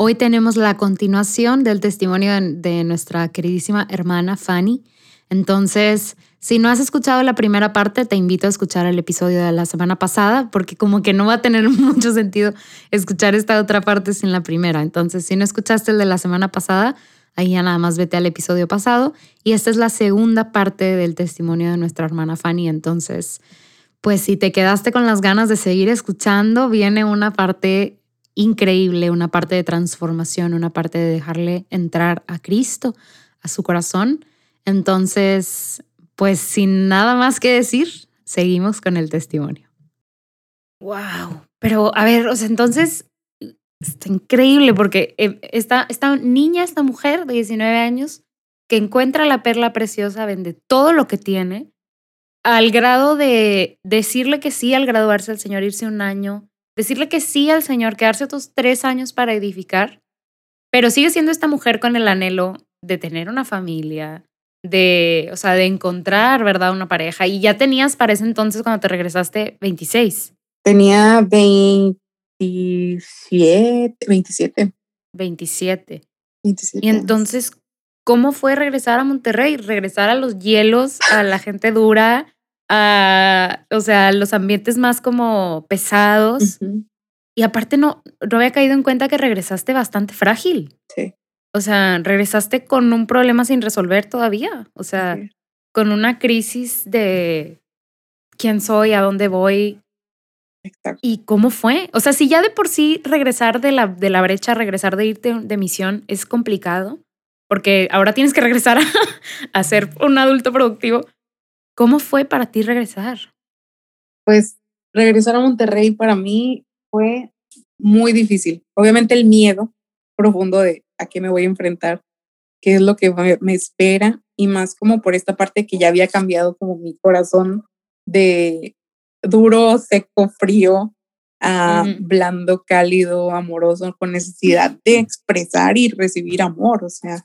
Hoy tenemos la continuación del testimonio de, nuestra queridísima hermana Fanny. Entonces, si no has escuchado la primera parte, te invito a escuchar el episodio de la semana pasada, porque como que no va a tener mucho sentido escuchar esta otra parte sin la primera. Entonces, si no escuchaste el de la semana pasada, ahí ya nada más vete al episodio pasado. Y esta es la segunda parte del testimonio de nuestra hermana Fanny. Entonces, pues si te quedaste con las ganas de seguir escuchando, viene una parte increíble, una parte de transformación, una parte de dejarle entrar a Cristo, a su corazón. Entonces, pues sin nada más que decir, seguimos con el testimonio. Wow, pero a ver, o sea, entonces está increíble porque eh, esta, esta niña, esta mujer de 19 años, que encuentra la perla preciosa, vende todo lo que tiene, al grado de decirle que sí al graduarse al Señor, irse un año, decirle que sí al Señor, quedarse otros tres años para edificar, pero sigue siendo esta mujer con el anhelo de tener una familia, de, o sea, de encontrar, ¿verdad? Una pareja. Y ya tenías para ese entonces, cuando te regresaste, 26. Tenía 27, 27. 27. 27 y entonces, ¿cómo fue regresar a Monterrey? Regresar a los hielos, a la gente dura, a, o sea, los ambientes más como pesados. Y aparte no, no había caído en cuenta que regresaste bastante frágil. Sí. O sea, regresaste con un problema sin resolver todavía. O sea, con una crisis de quién soy, a dónde voy. Exacto. ¿Y cómo fue? O sea, si ya de por sí regresar de la, de la brecha, regresar de irte de misión es complicado, porque ahora tienes que regresar a, a ser un adulto productivo. ¿Cómo fue para ti regresar? Pues regresar a Monterrey para mí fue muy difícil. Obviamente el miedo profundo de a qué me voy a enfrentar, qué es lo que me espera y más como por esta parte que ya había cambiado como mi corazón de duro, seco, frío a blando, cálido, amoroso, con necesidad de expresar y recibir amor, o sea,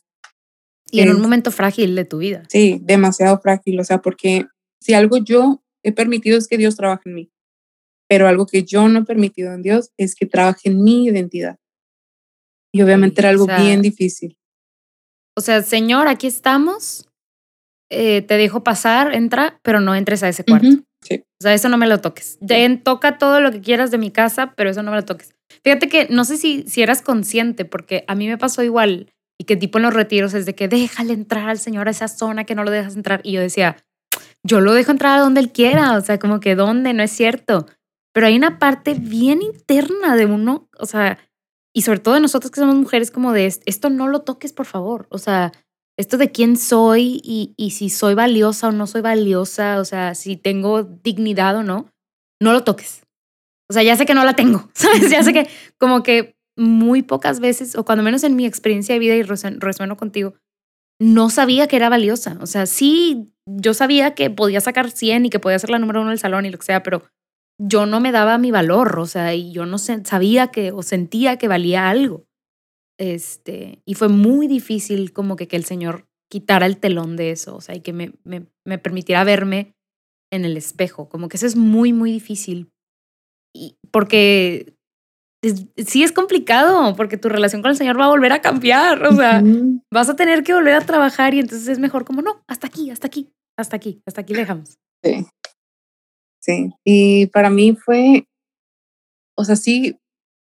y en un momento frágil de tu vida. Sí, demasiado frágil, o sea, porque si algo yo he permitido es que Dios trabaje en mí, pero algo que yo no he permitido en Dios es que trabaje en mi identidad. Y obviamente era algo bien difícil. O sea, Señor, aquí estamos, eh, te dejo pasar, entra, pero no entres a ese cuarto. sí. O sea, eso no me lo toques. toca todo lo que quieras de mi casa, pero eso no me lo toques. Fíjate que no sé si, si eras consciente, porque a mí me pasó igual y que tipo en los retiros es de que déjale entrar al Señor a esa zona que no lo dejas entrar. Y yo decía, yo lo dejo entrar a donde él quiera, o sea, como que donde, no es cierto. Pero hay una parte bien interna de uno, o sea, y sobre todo de nosotros que somos mujeres, como de esto no lo toques, por favor. O sea, esto de quién soy y, y si soy valiosa o no soy valiosa, o sea, si tengo dignidad o no, no lo toques. O sea, ya sé que no la tengo, ¿sabes? Ya sé que como que muy pocas veces, o cuando menos en mi experiencia de vida, y resueno contigo, no sabía que era valiosa. O sea, sí, yo sabía que podía sacar 100 y que podía ser la número uno del salón y lo que sea, pero yo no me daba mi valor, o sea, y yo no sabía que o sentía que valía algo. Este, y fue muy difícil como que, que el Señor quitara el telón de eso, o sea, y que me, me, me permitiera verme en el espejo, como que eso es muy, muy difícil. Y porque sí es complicado porque tu relación con el Señor va a volver a cambiar, o sea, vas a tener que volver a trabajar y entonces es mejor como, no, hasta aquí, hasta aquí, hasta aquí, hasta aquí dejamos. Sí, sí, y para mí fue, o sea, sí,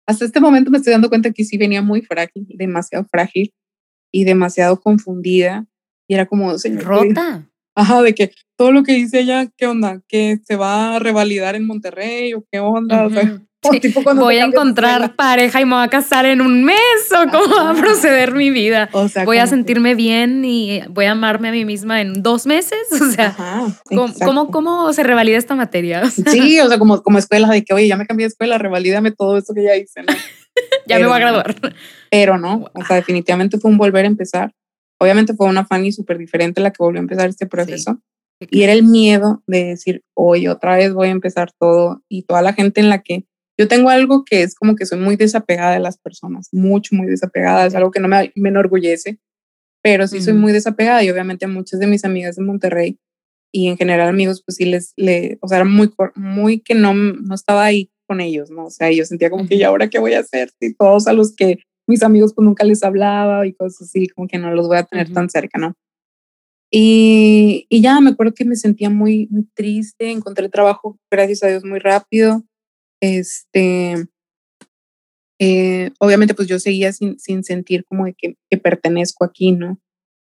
hasta este momento me estoy dando cuenta que sí venía muy frágil, demasiado frágil, y demasiado confundida. Y era como, señor. Rota. Ajá, de que todo lo que dice ella, ¿qué onda? ¿Que se va a revalidar en Monterrey o qué onda? Voy a encontrar pareja y me voy a casar en un mes o cómo va a proceder mi vida. O sea, voy a sentirme bien y voy a amarme a mí misma en dos meses. O sea, ¿cómo, ¿cómo, se revalida esta materia? sí, o sea, como, como escuela de que, oye, ya me cambié de escuela, revalídame todo esto que ya hice. ya me voy a graduar. Pero no, o sea, definitivamente fue un volver a empezar. Obviamente fue una Fanny súper diferente la que volvió a empezar este proceso. Y era el miedo de decir, oye, otra vez voy a empezar todo y toda la gente en la que yo tengo algo que es como que soy muy desapegada de las personas, mucho, muy desapegada, es algo que no me, me enorgullece, pero sí soy muy desapegada y obviamente muchas de mis amigas de Monterrey y en general amigos, pues sí les, le, o sea, era muy, muy que no, no estaba ahí con ellos, ¿no? O sea, yo sentía como que, ¿y ahora qué voy a hacer? Si todos a los que mis amigos pues nunca les hablaba y cosas así, como que no los voy a tener tan cerca, ¿no? Y, y, ya me acuerdo que me sentía muy, muy triste, encontré trabajo, gracias a Dios, muy rápido. Este, eh, obviamente pues yo seguía sin, sin sentir como de que, que, pertenezco aquí, ¿no?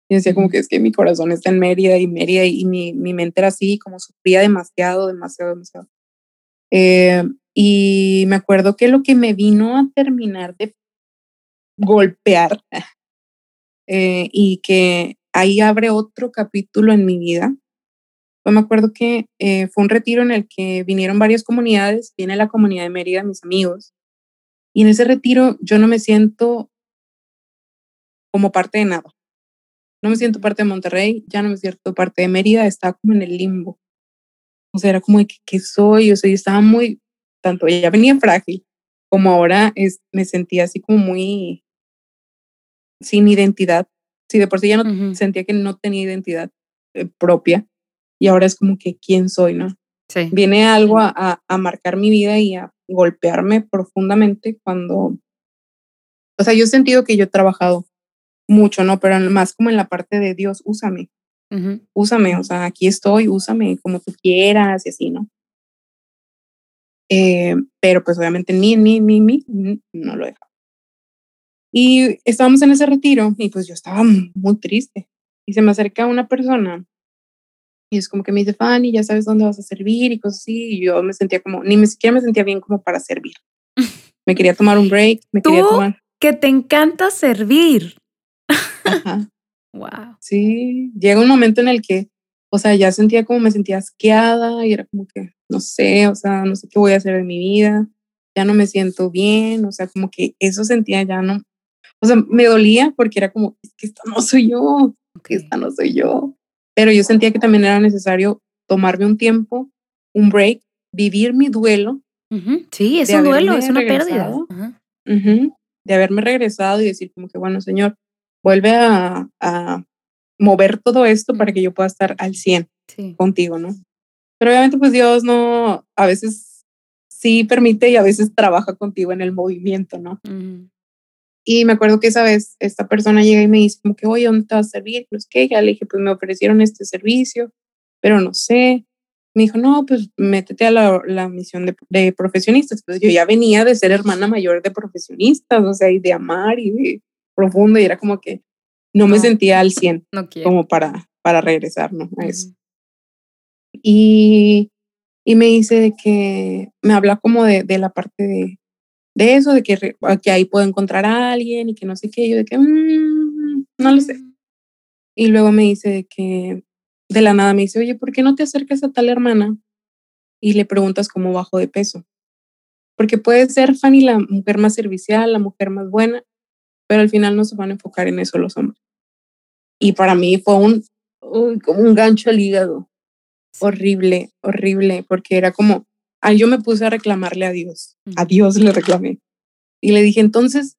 Y decía como que es que mi corazón está en Mérida y Mérida y mi, mi mente era así, como sufría demasiado, demasiado, demasiado. Eh, y me acuerdo que lo que me vino a terminar de golpear eh, y que ahí abre otro capítulo en mi vida me acuerdo que eh, fue un retiro en el que vinieron varias comunidades, viene la comunidad de Mérida, mis amigos, y en ese retiro yo no me siento como parte de nada. No me siento parte de Monterrey, ya no me siento parte de Mérida, estaba como en el limbo. O sea, era como de que, ¿qué soy? O sea, yo estaba muy, tanto ella venía frágil, como ahora es, me sentía así como muy sin identidad. Si de por sí ya no sentía que no tenía identidad eh, propia, y ahora es como que quién soy, ¿no? Sí. Viene algo a, a, marcar mi vida y a golpearme profundamente cuando, o sea, yo he sentido que yo he trabajado mucho, ¿no? Pero más como en la parte de Dios, úsame, úsame, o sea, aquí estoy, úsame como tú quieras y así, ¿no? Eh, pero pues obviamente ni, ni, ni, ni, no lo he dejado. Y estábamos en ese retiro y pues yo estaba muy triste y se me acerca una persona y es como que me dice, Fanny, ya sabes dónde vas a servir y cosas así. Y yo me sentía como, ni me siquiera me sentía bien como para servir. Me quería tomar un break, me quería tomar. Que te encanta servir. Ajá. wow. Sí, llega un momento en el que, o sea, ya sentía como me sentía asqueada y era como que, no sé, o sea, no sé qué voy a hacer en mi vida, ya no me siento bien, o sea, como que eso sentía ya no, o sea, me dolía porque era como, es que esta no soy yo, que esta no soy yo pero yo sentía que también era necesario tomarme un tiempo, un break, vivir mi duelo. Sí, es un duelo, es una pérdida. de haberme regresado y decir como que, bueno, Señor, vuelve a, mover todo esto para que yo pueda estar al 100 contigo, ¿no? Pero obviamente pues Dios no, a veces sí permite y a veces trabaja contigo en el movimiento, ¿no? Y me acuerdo que esa vez esta persona llega y me dice como que, oye, ¿dónde te vas a servir? Pues que ya le dije, pues me ofrecieron este servicio, pero no sé. Me dijo, no, pues métete a la, la misión de, de, profesionistas. Pues yo ya venía de ser hermana mayor de profesionistas, o sea, y de amar y de profundo, y era como que no, me sentía al 100 como para, para regresar, ¿no? A eso. Y, y me dice que me habla como de, de la parte de, de eso, de que, que ahí puedo encontrar a alguien y que no sé qué, yo de que mm, no lo sé. Mm. Y luego me dice que de la nada me dice, oye, ¿por qué no te acercas a tal hermana y le preguntas cómo bajo de peso? Porque puede ser Fanny la mujer más servicial, la mujer más buena, pero al final no se van a enfocar en eso los hombres. Y para mí fue un, como un gancho al hígado. Horrible, horrible, porque era como, ahí yo me puse a reclamarle a Dios. A Dios le reclamé. Y le dije, entonces,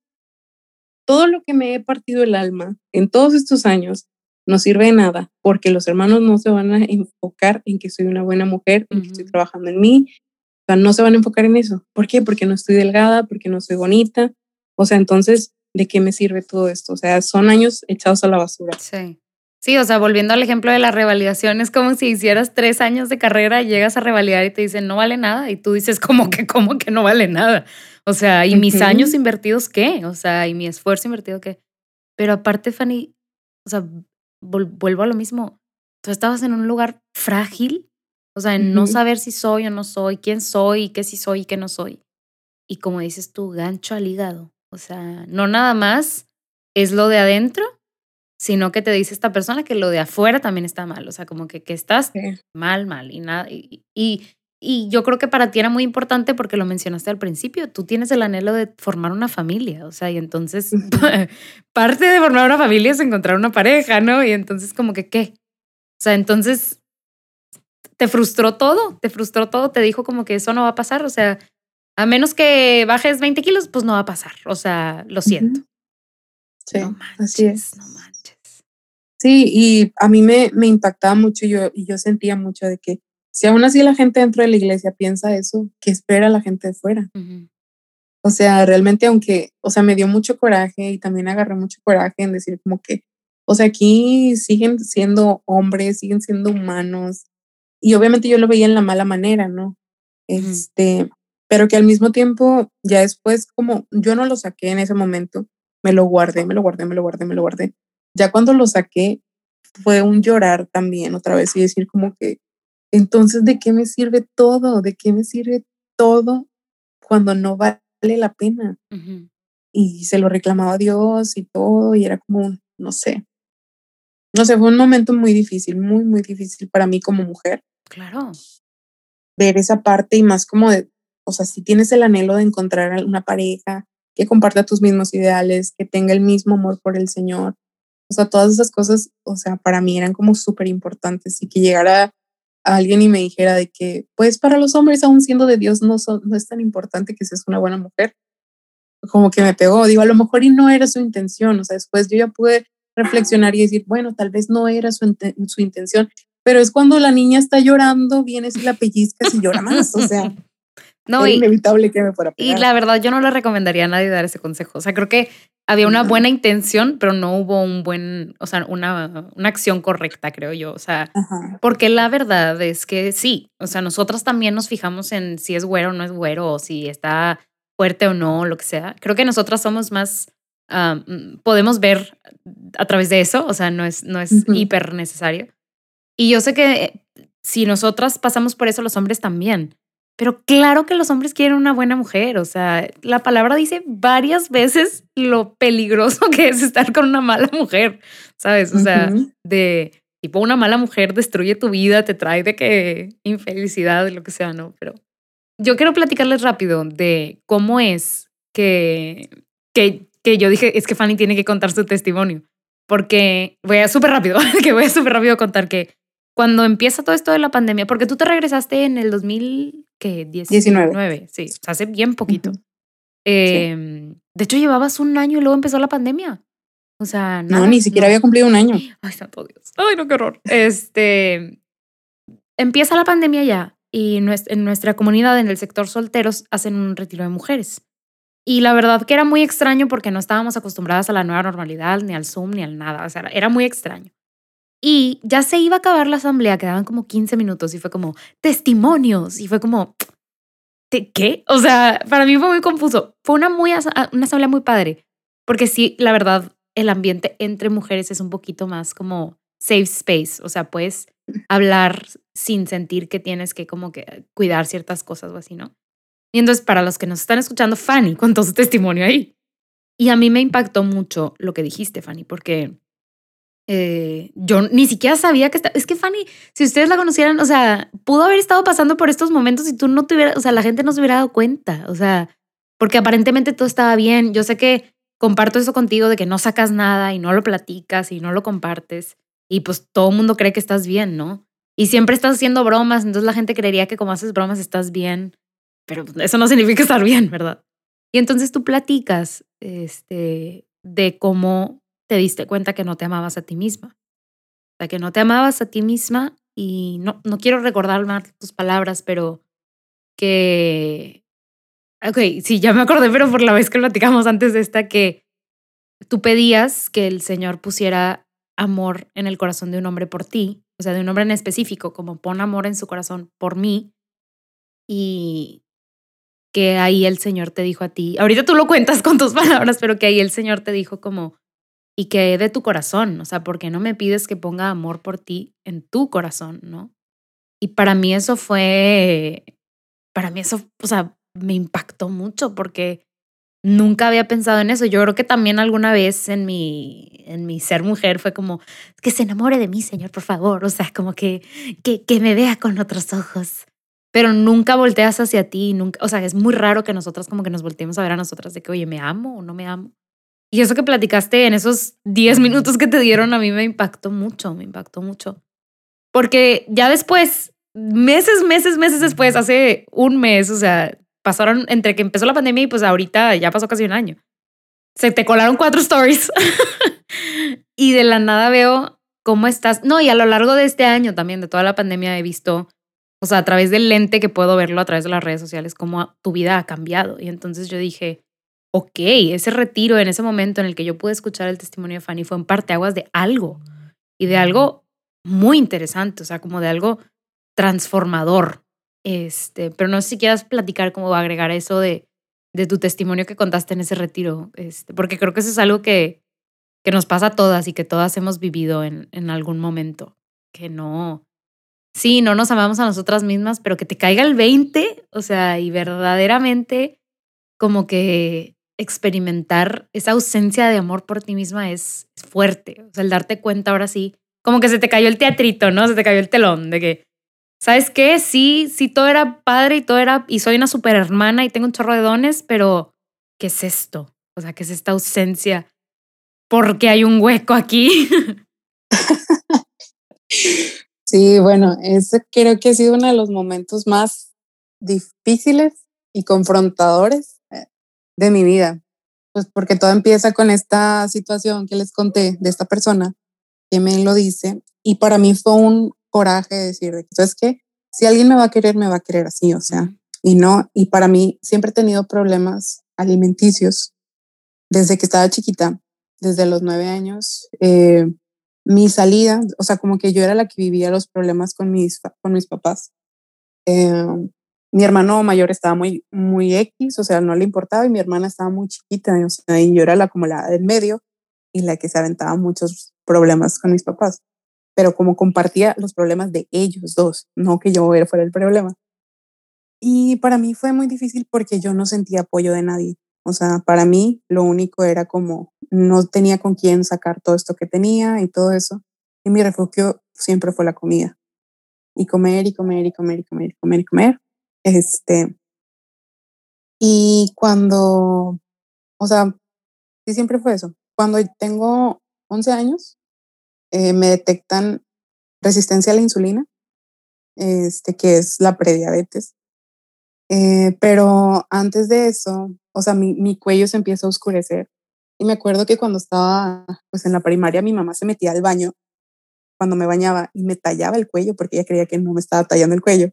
todo lo que me he partido el alma en todos estos años no sirve de nada porque los hermanos no se van a enfocar en que soy una buena mujer, en que estoy trabajando en mí. O sea, no se van a enfocar en eso. ¿Por qué? Porque no estoy delgada, porque no soy bonita. O sea, entonces, ¿de qué me sirve todo esto? O sea, son años echados a la basura. Sí. Sí, o sea, volviendo al ejemplo de la revalidación, es como si hicieras tres años de carrera, llegas a revalidar y te dicen no vale nada, y tú dices, ¿cómo que, cómo que no vale nada? O sea, ¿y mis años invertidos qué? O sea, ¿y mi esfuerzo invertido qué? Pero aparte, Fanny, o sea, vuelvo a lo mismo. Tú estabas en un lugar frágil, o sea, en no saber si soy o no soy, quién soy, qué sí soy y qué no soy. Y como dices tú, gancho al hígado. O sea, no nada más es lo de adentro, sino que te dice esta persona que lo de afuera también está mal. O sea, como que, que estás mal, mal y nada. Y, y, y, yo creo que para ti era muy importante porque lo mencionaste al principio. Tú tienes el anhelo de formar una familia. O sea, y entonces parte de formar una familia es encontrar una pareja, ¿no? Y entonces, como que, ¿qué? O sea, entonces te frustró todo, te frustró todo, te dijo como que eso no va a pasar. O sea, a menos que bajes 20 kilos, pues no va a pasar. O sea, lo siento. Sí, así es. No manches. Sí, y a mí me, me impactaba mucho yo, y yo sentía mucho de que si aún así la gente dentro de la iglesia piensa eso, ¿qué espera la gente de fuera? O sea, realmente aunque, o sea, me dio mucho coraje y también agarré mucho coraje en decir como que, o sea, aquí siguen siendo hombres, siguen siendo humanos. Y obviamente yo lo veía en la mala manera, ¿no? Este, pero que al mismo tiempo, ya después, como yo no lo saqué en ese momento, me lo guardé, me lo guardé, me lo guardé, me lo guardé. Ya cuando lo saqué, fue un llorar también otra vez y decir como que, entonces, ¿de qué me sirve todo? ¿De qué me sirve todo cuando no vale la pena? Y se lo reclamaba a Dios y todo, y era como, no sé. No sé, fue un momento muy difícil, muy, muy difícil para mí como mujer. Claro. Ver esa parte y más como de, o sea, si tienes el anhelo de encontrar una pareja que comparta tus mismos ideales, que tenga el mismo amor por el Señor, o sea, todas esas cosas, o sea, para mí eran como súper importantes y que llegara alguien y me dijera de que, pues para los hombres, aún siendo de Dios, no, no es tan importante que seas una buena mujer. Como que me pegó, digo, a lo mejor y no era su intención, o sea, después yo ya pude reflexionar y decir, bueno, tal vez no era su, su intención, pero es cuando la niña está llorando, vienes y la pellizcas y llora más, o sea, no, es inevitable que me fuera Y la verdad, yo no le recomendaría a nadie dar ese consejo. O sea, creo que había una buena intención, pero no hubo un buen, o sea, una, una acción correcta, creo yo. O sea, porque la verdad es que sí, o sea, nosotras también nos fijamos en si es güero o no es güero, o si está fuerte o no, lo que sea. Creo que nosotras somos más, podemos ver a través de eso, o sea, no es, no es hiper necesario. Y yo sé que si nosotras pasamos por eso, los hombres también. Pero claro que los hombres quieren una buena mujer, o sea, la palabra dice varias veces lo peligroso que es estar con una mala mujer, ¿sabes? O sea, de tipo una mala mujer destruye tu vida, te trae de que infelicidad, lo que sea, ¿no? Pero yo quiero platicarles rápido de cómo es que, que, que yo dije, es que Fanny tiene que contar su testimonio, porque voy a súper rápido, que voy a súper rápido contar que cuando empieza todo esto de la pandemia, porque tú te regresaste en el 2000 que 19. sí, hace bien poquito. Em, de hecho, llevabas un año y luego empezó la pandemia. O sea, no, ni siquiera había cumplido un año. Ay, santo Dios. Ay, no, qué horror. Este, empieza la pandemia ya y en nuestra comunidad, en el sector solteros, hacen un retiro de mujeres. Y la verdad que era muy extraño porque no estábamos acostumbradas a la nueva normalidad, ni al Zoom, ni al nada. O sea, era muy extraño. Y ya se iba a acabar la asamblea, quedaban como 15 minutos y fue como testimonios y fue como, ¿qué? O sea, para mí fue muy confuso. Fue una, muy, una asamblea muy padre, porque sí, la verdad, el ambiente entre mujeres es un poquito más como safe space, o sea, puedes hablar sin sentir que tienes que como que cuidar ciertas cosas o así, ¿no? Y entonces, para los que nos están escuchando, Fanny contó su testimonio ahí. Y a mí me impactó mucho lo que dijiste, Fanny, porque eh, yo ni siquiera sabía que estaba. Es que Fanny, si ustedes la conocieran, o sea, pudo haber estado pasando por estos momentos y tú no te hubieras, o sea, la gente no se hubiera dado cuenta, o sea, porque aparentemente todo estaba bien. Yo sé que comparto eso contigo de que no sacas nada y no lo platicas y no lo compartes y pues todo el mundo cree que estás bien, ¿no? Y siempre estás haciendo bromas, entonces la gente creería que como haces bromas estás bien, pero eso no significa estar bien, ¿verdad? Y entonces tú platicas este, de cómo te diste cuenta que no te amabas a ti misma. O sea, que no te amabas a ti misma y no, no quiero recordar más tus palabras, pero que... Ok, sí, ya me acordé, pero por la vez que platicamos antes de esta, que tú pedías que el Señor pusiera amor en el corazón de un hombre por ti, o sea, de un hombre en específico, como pon amor en su corazón por mí, y que ahí el Señor te dijo a ti, ahorita tú lo cuentas con tus palabras, pero que ahí el Señor te dijo como, y que de tu corazón, o sea, porque no me pides que ponga amor por ti en tu corazón, ¿no? Y para mí eso fue, para mí eso, o sea, me impactó mucho porque nunca había pensado en eso. Yo creo que también alguna vez en mi, en mi ser mujer fue como, que se enamore de mí, Señor, por favor. O sea, como que, que, me vea con otros ojos. Pero nunca volteas hacia ti, nunca, o sea, es muy raro que nosotras como que nos volteemos a ver a nosotras de que, oye, ¿me amo o no me amo? Y eso que platicaste en esos 10 minutos que te dieron a mí me impactó mucho, me impactó mucho. Porque ya después, meses, meses, meses después, hace un mes, o sea, pasaron entre que empezó la pandemia y pues ahorita ya pasó casi un año. Se te colaron cuatro stories. y de la nada veo cómo estás. No, y a lo largo de este año también, de toda la pandemia, he visto, o sea, a través del lente que puedo verlo a través de las redes sociales, cómo tu vida ha cambiado. Y entonces yo dije, ok, ese retiro en ese momento en el que yo pude escuchar el testimonio de Fanny fue en parteaguas de algo y de algo muy interesante, o sea, como de algo transformador. Este, pero no sé si quieras platicar cómo va a agregar eso de, de tu testimonio que contaste en ese retiro, este, porque creo que eso es algo que, que nos pasa a todas y que todas hemos vivido en, en algún momento, que no, sí, no nos amamos a nosotras mismas, pero que te caiga el 20, o sea, y verdaderamente como que experimentar esa ausencia de amor por ti misma es, fuerte. O sea, el darte cuenta ahora sí, como que se te cayó el teatrito, ¿no? Se te cayó el telón de que, ¿sabes qué? Sí, sí, todo era padre y todo era, y soy una super hermana y tengo un chorro de dones, pero ¿qué es esto? O sea, ¿qué es esta ausencia? Porque hay un hueco aquí. sí, bueno, ese creo que ha sido uno de los momentos más difíciles y confrontadores de mi vida. Pues porque todo empieza con esta situación que les conté de esta persona que me lo dice y para mí fue un coraje decir, ¿sabes qué? Si alguien me va a querer, me va a querer así, o sea, y no, y para mí siempre he tenido problemas alimenticios desde que estaba chiquita, desde los nueve años. Eh, mi salida, o sea, como que yo era la que vivía los problemas con mis, con mis papás. Eh, mi hermano mayor estaba muy, muy X, o sea, no le importaba y mi hermana estaba muy chiquita, o sea, y yo era la como la del medio y la que se aventaba muchos problemas con mis papás, pero como compartía los problemas de ellos dos, no que yo fuera el problema. Y para mí fue muy difícil porque yo no sentía apoyo de nadie. O sea, para mí lo único era como no tenía con quién sacar todo esto que tenía y todo eso. Y mi refugio siempre fue la comida. Y comer y comer y comer y comer y comer y comer. Este, y cuando, o sea, sí siempre fue eso. Cuando tengo 11 años, eh, me detectan resistencia a la insulina, este, que es la prediabetes. Eh, pero antes de eso, o sea, mi, mi, cuello se empieza a oscurecer. Y me acuerdo que cuando estaba pues en la primaria, mi mamá se metía al baño cuando me bañaba y me tallaba el cuello porque ella creía que no me estaba tallando el cuello.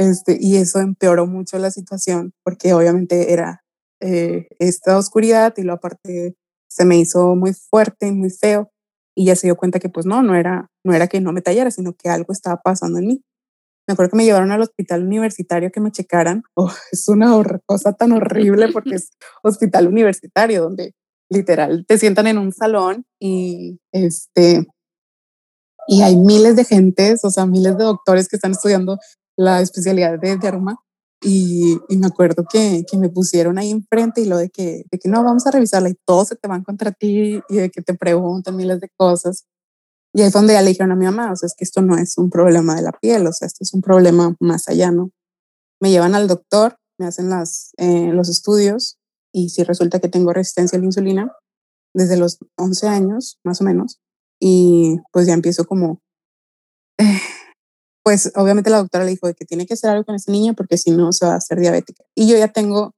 Este, y eso empeoró mucho la situación porque obviamente era eh, esta oscuridad y lo aparte se me hizo muy fuerte y muy feo y ya se dio cuenta que pues no, no era, no era que no me tallara, sino que algo estaba pasando en mí. Me acuerdo que me llevaron al hospital universitario que me checaran. Oh, es una cosa tan horrible porque es hospital universitario donde literal te sientan en un salón y este y hay miles de gentes, o sea, miles de doctores que están estudiando la especialidad de derma y, y, me acuerdo que, que, me pusieron ahí enfrente y lo de que, de que no, vamos a revisarla y todos se te van contra ti y de que te preguntan miles de cosas. Y ahí fue donde ya le dijeron a mi mamá, o sea, es que esto no es un problema de la piel, o sea, esto es un problema más allá, ¿no? Me llevan al doctor, me hacen las, eh, los estudios y si resulta que tengo resistencia a la insulina desde los 11 años, más o menos, y pues ya empiezo como... Eh, pues obviamente la doctora le dijo que tiene que hacer algo con ese niño porque si no se va a hacer diabética. Y yo ya tengo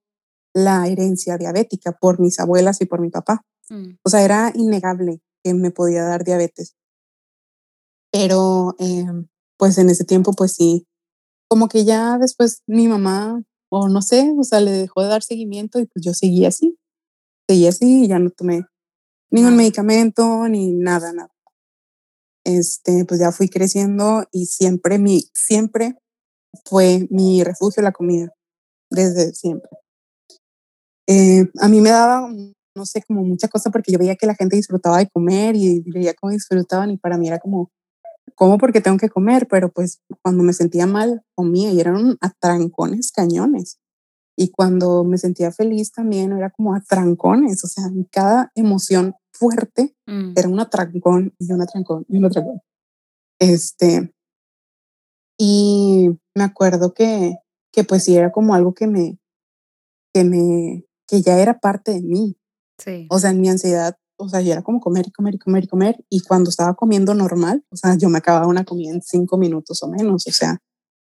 la herencia diabética por mis abuelas y por mi papá. Mm. O sea, era innegable que me podía dar diabetes. Pero em, pues en ese tiempo, pues sí, como que ya después mi mamá, o no sé, o sea, le dejó de dar seguimiento y pues yo seguí así. Seguí así y ya no tomé ningún medicamento ni nada, nada este, pues ya fui creciendo y siempre mi, siempre fue mi refugio la comida, desde siempre. Eh, a mí me daba no sé, como mucha cosa porque yo veía que la gente disfrutaba de comer y veía cómo disfrutaban y para mí era como, ¿cómo porque tengo que comer? Pero pues cuando me sentía mal, comía y eran atrancones cañones. Y cuando me sentía feliz también era como atrancones, o sea, cada emoción fuerte mm. era un atrancón y un atrancón y un atrancón. Este, y me acuerdo que, que pues sí era como algo que me, que me, que ya era parte de mí. Sí. O sea, en mi ansiedad, o sea, ya era como comer y comer y comer y comer. Y cuando estaba comiendo normal, o sea, yo me acababa una comida en cinco minutos o menos. O sea,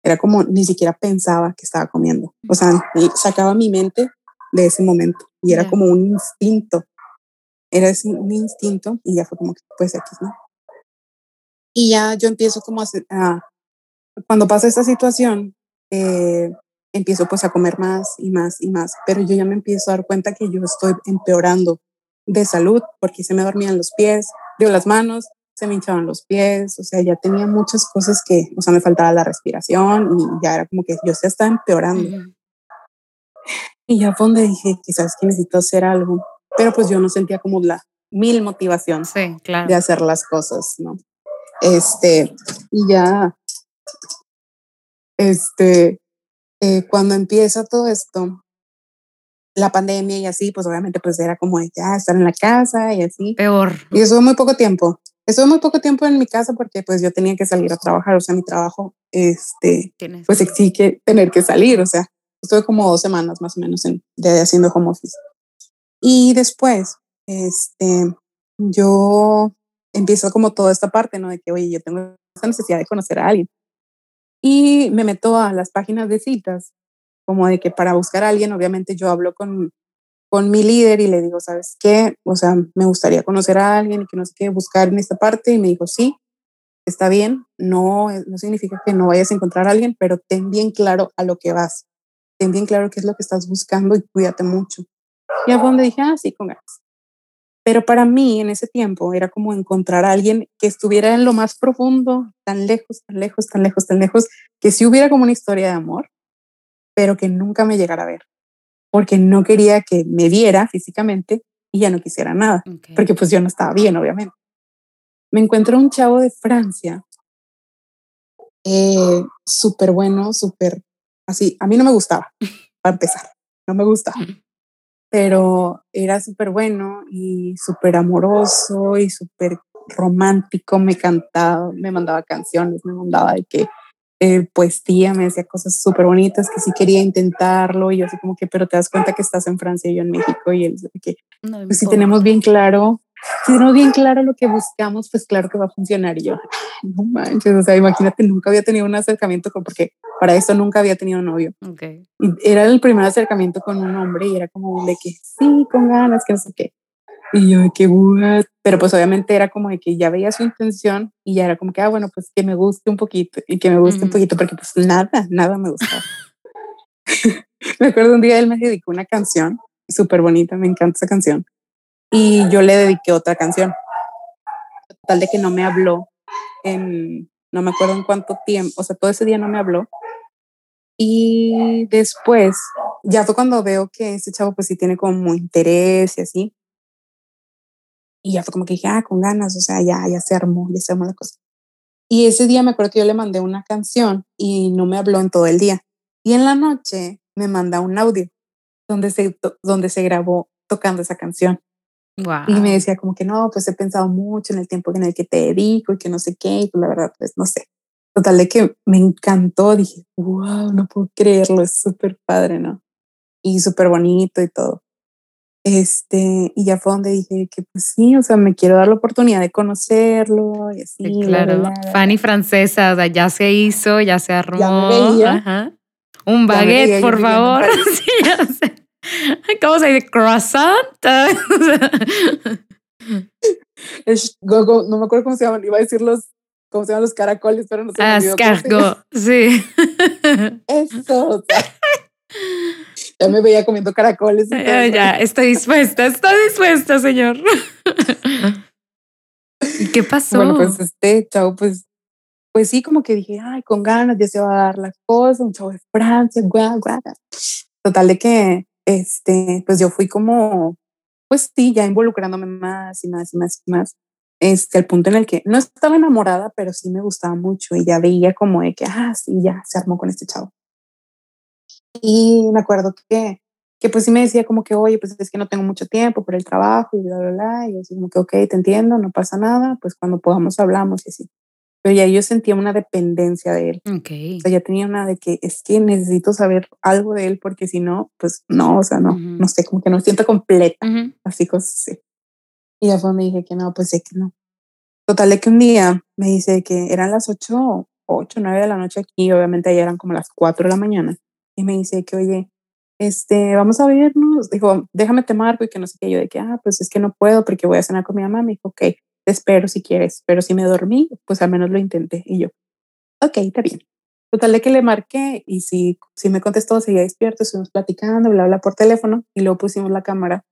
era como ni siquiera pensaba que estaba comiendo. O sea, sacaba mi mente de ese momento y era como un instinto. Era un instinto y ya fue como que, pues aquí, ¿no? Y ya yo empiezo como a, a cuando pasa esta situación, eh, empiezo pues a comer más y más y más, pero yo ya me empiezo a dar cuenta que yo estoy empeorando de salud porque se me dormían los pies, digo las manos, se me hinchaban los pies, o sea, ya tenía muchas cosas que, o sea, me faltaba la respiración y ya era como que yo se estaba empeorando. Y ya fue donde dije, quizás que necesito hacer algo, pero pues yo no sentía como la mil motivación sí, claro. de hacer las cosas, ¿no? Este, y ya, este, eh, cuando empieza todo esto, la pandemia y así, pues obviamente pues era como ya estar en la casa y así. Peor. Y estuve muy poco tiempo. Estuve muy poco tiempo en mi casa porque pues yo tenía que salir a trabajar, o sea, mi trabajo, este, pues exige tener que salir, o sea, estuve como dos semanas más o menos en, de haciendo home office. Y después, este, yo empiezo como toda esta parte, ¿no? De que, oye, yo tengo esta necesidad de conocer a alguien. Y me meto a las páginas de citas, como de que para buscar a alguien, obviamente yo hablo con, con mi líder y le digo, ¿sabes qué? O sea, me gustaría conocer a alguien y que no sé qué buscar en esta parte. Y me dijo, sí, está bien, no, no significa que no vayas a encontrar a alguien, pero ten bien claro a lo que vas. Ten bien claro qué es lo que estás buscando y cuídate mucho. Y a donde dije, ah, sí, con ganas. Pero para mí en ese tiempo era como encontrar a alguien que estuviera en lo más profundo, tan lejos, tan lejos, tan lejos, tan lejos, que sí hubiera como una historia de amor, pero que nunca me llegara a ver, porque no quería que me viera físicamente y ya no quisiera nada, porque pues yo no estaba bien, obviamente. Me encuentro un chavo de Francia, eh, súper bueno, súper así. A mí no me gustaba, para empezar, no me gustaba pero era súper bueno y súper amoroso y súper romántico, me cantaba, me mandaba canciones, me mandaba de que eh, poesía, me decía cosas súper bonitas, que sí quería intentarlo y yo así como que, pero te das cuenta que estás en Francia y yo en México y él que, pues si tenemos bien claro si tenemos bien claro lo que buscamos, pues claro que va a funcionar. Y yo, no manches, o sea, imagínate, nunca había tenido un acercamiento con, porque para eso nunca había tenido novio. Okay. era el primer acercamiento con un hombre y era como de que sí, con ganas, que no sé qué. Y yo de que, what? Pero pues obviamente era como de que ya veía su intención y ya era como que, ah, bueno, pues que me guste un poquito y que me guste un poquito, porque pues nada, nada me gustaba. me acuerdo un día él me dedicó una canción súper bonita, me encanta esa canción y yo le dediqué otra canción. Tal de que no me habló en, no me acuerdo en cuánto tiempo, o sea, todo ese día no me habló. Y después, ya fue cuando veo que ese chavo pues sí tiene como interés y así. Y ya fue como que dije, ah, con ganas, o sea, ya, ya se armó, ya se armó la cosa. Y ese día me acuerdo que yo le mandé una canción y no me habló en todo el día. Y en la noche me manda un audio donde se, donde se grabó tocando esa canción. Y me decía como que no, pues he pensado mucho en el tiempo en el que te dedico y que no sé qué, y pues la verdad, pues no sé. Total de que me encantó, dije, wow, no puedo creerlo, es súper padre, ¿no? Y súper bonito y todo. Este, y ya fue donde dije que pues sí, o sea, me quiero dar la oportunidad de conocerlo y así. claro, Fanny francesa, o sea, ya se hizo, ya se armó. Ajá. Un baguette, por favor. sí, ya sé. ¿Cómo se dice? Croissant. no me acuerdo cómo se llaman. Iba a decir los, cómo se llaman los caracoles, pero no sé. Ascargo, sí. Eso. ya me veía comiendo caracoles. ya, estoy dispuesta, estoy dispuesta, señor. ¿Y qué pasó? Bueno, pues este chavo, pues, pues sí, como que dije, ay, con ganas, ya se va a dar la cosa, un chavo de Francia, guau, guau. Total de que este, pues yo fui como, pues sí, ya involucrándome más y más y más y más, este, el punto en el que no estaba enamorada, pero sí me gustaba mucho y ya veía como de que, ah, sí, ya se armó con este chavo. Y me acuerdo que, que pues sí me decía como que, oye, pues es que no tengo mucho tiempo por el trabajo y bla, bla, bla. Y así como que, ok, te entiendo, no pasa nada, pues cuando podamos hablamos y así. Pero ya yo sentía una dependencia de él. Okay. O sea, ya tenía una de que es que necesito saber algo de él porque si no, pues no, o sea, no, no sé, como que no siento completa. Así cosas así. Y ya fue me dije que no, pues sé que no. Total de que un día me dice que eran las 8, 8, 9 de la noche aquí, obviamente allá eran como las 4 de la mañana. Y me dice que, oye, este, vamos a vernos. Dijo, déjame te marco y que no sé qué. Yo de que, ah, pues es que no puedo porque voy a cenar con mi mamá. Me dijo, ok, te espero si quieres, pero si me dormí, pues al menos lo intenté. Y yo, ok, está bien. Total de que le marqué y si, si me contestó, seguía despierto, estuvimos platicando, bla, bla, por teléfono y luego pusimos la cámara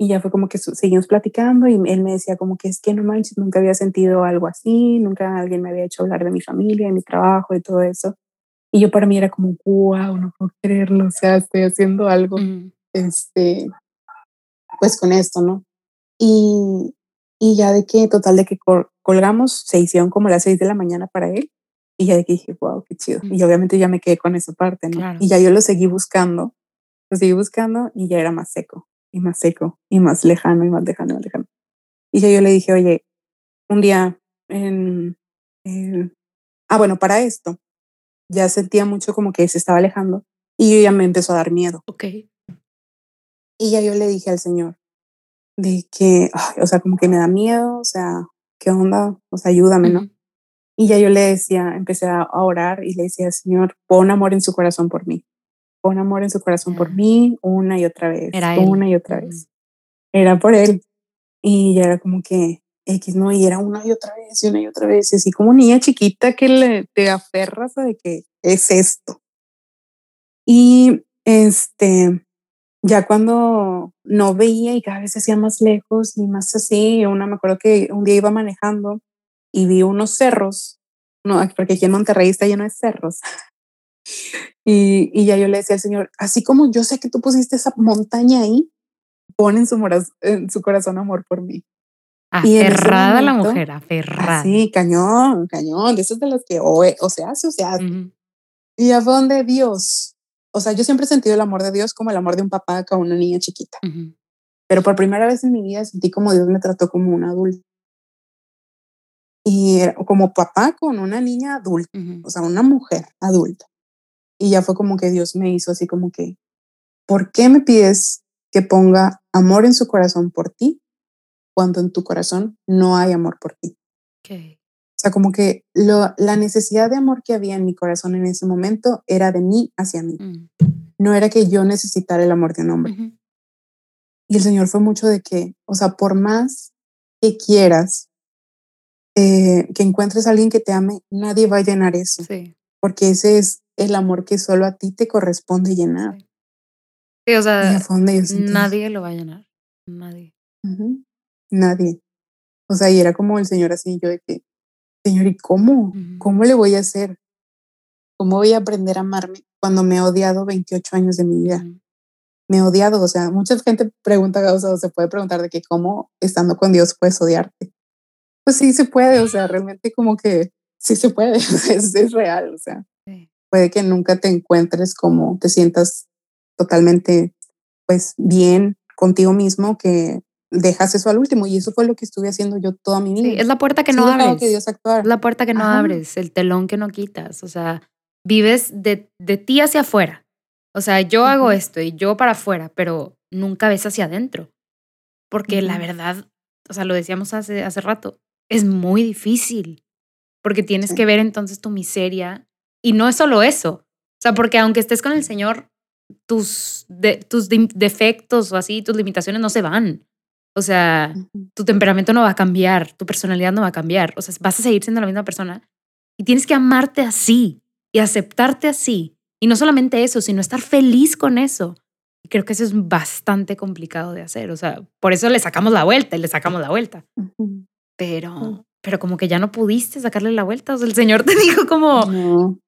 y ya fue como que seguimos platicando y él me decía como que es que no manches, nunca había sentido algo así, nunca alguien me había hecho hablar de mi familia, de mi trabajo, y todo eso. Y yo para mí era como, wow, no puedo creerlo, o sea, estoy haciendo algo, este, pues con esto, ¿no? Y, y ya de que, total, de que colgamos, se hicieron como las seis de la mañana para él. Y ya de que dije, wow, qué chido. Y obviamente ya me quedé con esa parte, ¿no? Y ya yo lo seguí buscando, lo seguí buscando y ya era más seco, y más seco, y más lejano, y más lejano, y más lejano. Y ya yo le dije, oye, un día en, ah, bueno, para esto, ya sentía mucho como que se estaba alejando y yo ya me empezó a dar miedo. Ok. Y ya yo le dije al Señor de que, o sea, como que me da miedo, o sea, ¿qué onda? O sea, ayúdame, ¿no? Y ya yo le decía, empecé a orar y le decía, Señor, pon amor en su corazón por mí. Pon amor en su corazón por mí una y otra vez. Era una y otra vez. Era por él. Y ya era como que, X, ¿no? Y era una y otra vez y una y otra vez, y así como niña chiquita que le, te aferras a de que es esto. Y este, ya cuando no veía y cada vez se hacía más lejos y más así, una me acuerdo que un día iba manejando y vi unos cerros, no, porque aquí en Monterrey está lleno de cerros. Y, y ya yo le decía al Señor, así como yo sé que tú pusiste esa montaña ahí, pon en su, en su corazón amor por mí. Aferrada la mujer, aferrada. Sí, cañón, cañón, de esos de los que o, o se hace o se hace. Y a donde Dios, o sea, yo siempre he sentido el amor de Dios como el amor de un papá con una niña chiquita. Pero por primera vez en mi vida sentí como Dios me trató como un adulto. Y como papá con una niña adulta, o sea, una mujer adulta. Y ya fue como que Dios me hizo así como que, ¿por qué me pides que ponga amor en su corazón por ti cuando en tu corazón no hay amor por ti. O sea, como que lo, la necesidad de amor que había en mi corazón en ese momento era de mí hacia mí. Mm. No era que yo necesitara el amor de un hombre. Y el Señor fue mucho de que, o sea, por más que quieras eh, que encuentres a alguien que te ame, nadie va a llenar eso. Porque ese es el amor que solo a ti te corresponde llenar. Sí, o sea, nadie lo va a llenar. Nadie nadie. O sea, y era como el Señor así, yo de que, Señor, ¿y cómo? ¿Cómo le voy a hacer? ¿Cómo voy a aprender a amarme cuando me he odiado 28 años de mi vida? Me he odiado, o sea, mucha gente pregunta, o sea, se puede preguntar de que cómo estando con Dios puedes odiarte. Pues sí se puede, o sea, realmente como que sí se puede, es, es real, o sea, puede que nunca te encuentres como te sientas totalmente, pues, bien contigo mismo, que dejas eso al último y eso fue lo que estuve haciendo yo toda mi vida. Sí, es la puerta que no abres. Que Dios Es la puerta que no abres, el telón que no quitas, o sea, vives de, de ti hacia afuera. O sea, yo hago esto y yo para afuera, pero nunca ves hacia adentro. Porque la verdad, o sea, lo decíamos hace, hace rato, es muy difícil. Porque tienes que ver entonces tu miseria. Y no es solo eso. O sea, porque aunque estés con el Señor, tus, de, tus defectos o así, tus limitaciones no se van. O sea, tu temperamento no va a cambiar, tu personalidad no va a cambiar. O sea, vas a seguir siendo la misma persona. Y tienes que amarte así y aceptarte así. Y no solamente eso, sino estar feliz con eso. Y creo que eso es bastante complicado de hacer. O sea, por eso le sacamos la vuelta y le sacamos la vuelta. Pero, pero como que ya no pudiste sacarle la vuelta. O sea, el Señor te dijo como,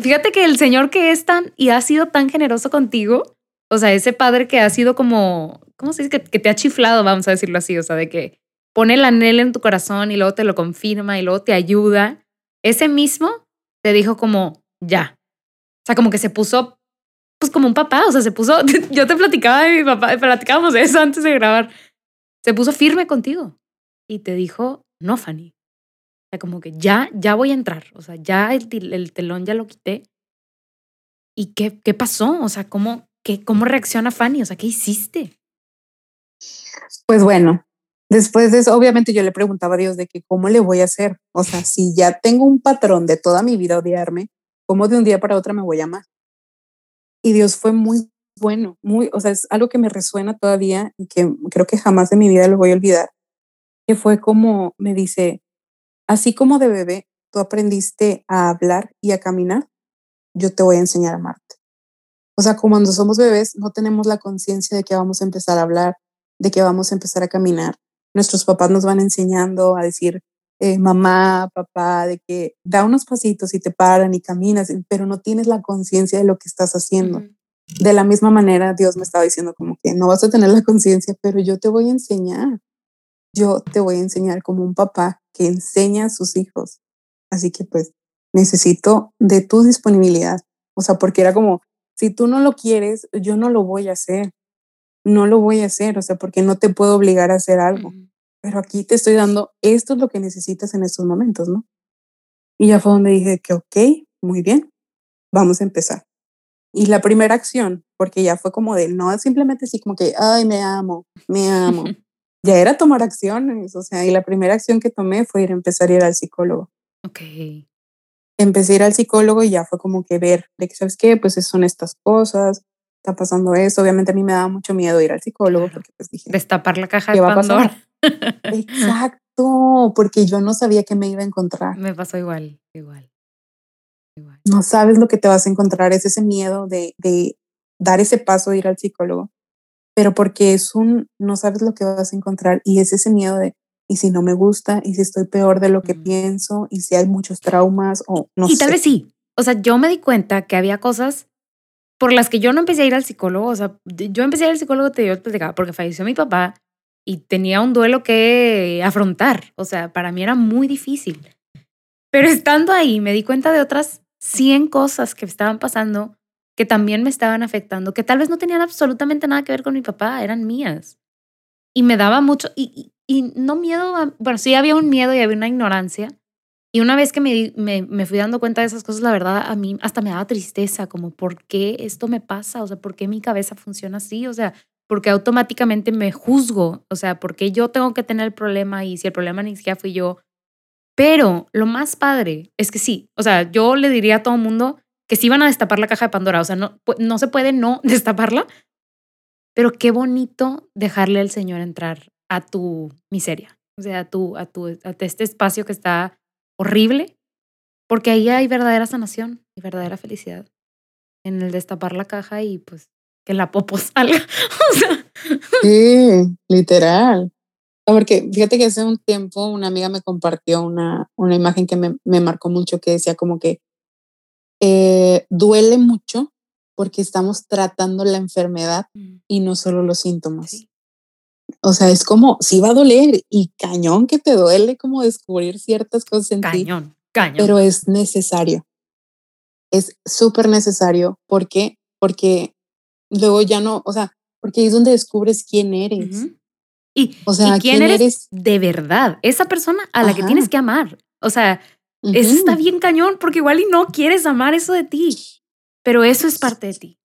fíjate que el Señor que es tan y ha sido tan generoso contigo, o sea, ese padre que ha sido como ¿cómo se dice? Que, te ha chiflado, vamos a decirlo así, o sea, de que pone el anhelo en tu corazón y luego te lo confirma y luego te ayuda. Ese mismo te dijo como, ya. O sea, como que se puso, pues como un papá, o sea, se puso, yo te platicaba de mi papá, platicábamos de eso antes de grabar, se puso firme contigo y te dijo, no, Fanny. O sea, como que ya, ya voy a entrar, o sea, ya el, el telón ya lo quité. ¿Y qué, qué pasó? O sea, ¿cómo, qué, ¿cómo reacciona Fanny? O sea, ¿qué hiciste? Pues bueno, después de eso, obviamente yo le preguntaba a Dios de que cómo le voy a hacer. O sea, si ya tengo un patrón de toda mi vida odiarme, ¿cómo de un día para otro me voy a amar? Y Dios fue muy bueno, muy, o sea, es algo que me resuena todavía y que creo que jamás en mi vida lo voy a olvidar, que fue como me dice, así como de bebé tú aprendiste a hablar y a caminar, yo te voy a enseñar a amarte. O sea, como cuando somos bebés no tenemos la conciencia de que vamos a empezar a hablar, de que vamos a empezar a caminar. Nuestros papás nos van enseñando a decir, eh, mamá, papá, de que da unos pasitos y te paran y caminas, pero no tienes la conciencia de lo que estás haciendo. De la misma manera, Dios me estaba diciendo como que no vas a tener la conciencia, pero yo te voy a enseñar. Yo te voy a enseñar como un papá que enseña a sus hijos. Así que pues necesito de tu disponibilidad. O sea, porque era como, si tú no lo quieres, yo no lo voy a hacer. No lo voy a hacer, o sea, porque no te puedo obligar a hacer algo. Pero aquí te estoy dando, esto es lo que necesitas en estos momentos, ¿no? Y ya fue donde dije que, ok, muy bien, vamos a empezar. Y la primera acción, porque ya fue como de, no simplemente así como que, ay, me amo, me amo. ya era tomar acciones, o sea, y la primera acción que tomé fue ir a empezar a ir al psicólogo. Ok. Empecé a ir al psicólogo y ya fue como que ver, de que, ¿sabes qué? Pues son estas cosas, está pasando esto. Obviamente a mí me daba mucho miedo ir al psicólogo porque pues dije... Destapar la caja de Pandora. Exacto, porque yo no sabía que me iba a encontrar. Me pasó igual, igual. No sabes lo que te vas a encontrar, es ese miedo de, de dar ese paso de ir al psicólogo, pero porque es un, no sabes lo que vas a encontrar y es ese miedo de, y si no me gusta, y si estoy peor de lo que pienso, y si hay muchos traumas o no y tal vez sí. O sea, yo me di cuenta que había cosas por las que yo no empecé a ir al psicólogo. O sea, yo empecé a ir al psicólogo, te digo, porque falleció mi papá y tenía un duelo que afrontar. O sea, para mí era muy difícil. Pero estando ahí me di cuenta de otras 100 cosas que estaban pasando que también me estaban afectando, que tal vez no tenían absolutamente nada que ver con mi papá, eran mías. Y me daba mucho, y, y, no miedo, bueno, sí había un miedo y había una ignorancia. Y una vez que me, me, me, fui dando cuenta de esas cosas, la verdad, a mí hasta me daba tristeza, como, ¿por qué esto me pasa? O sea, ¿por qué mi cabeza funciona así? O sea, porque automáticamente me juzgo, o sea, porque yo tengo que tener el problema y si el problema ni siquiera fui yo. Pero lo más padre es que sí, o sea, yo le diría a todo el mundo que sí van a destapar la caja de Pandora, o sea, no, no se puede no destaparla, pero qué bonito dejarle al Señor entrar a tu miseria, o sea, a, tu, a, tu, a este espacio que está horrible, porque ahí hay verdadera sanación y verdadera felicidad en el destapar la caja y pues que la popo salga. Sí, literal. Porque fíjate que hace un tiempo una amiga me compartió una, una imagen que me, me marcó mucho que decía como que eh, duele mucho porque estamos tratando la enfermedad mm. y no solo los síntomas. O sea, es como, sí va a doler y cañón que te duele como descubrir ciertas cosas en ti. Cañón, cañón. Pero es necesario. Es súper necesario. ¿Por qué? Porque luego ya no, o sea, porque ahí es donde descubres quién eres. Y, o sea, quién, eres, de verdad, esa persona a la que tienes que amar. O sea, eso está bien cañón, porque igual y no quieres amar eso de ti, pero eso es parte de ti.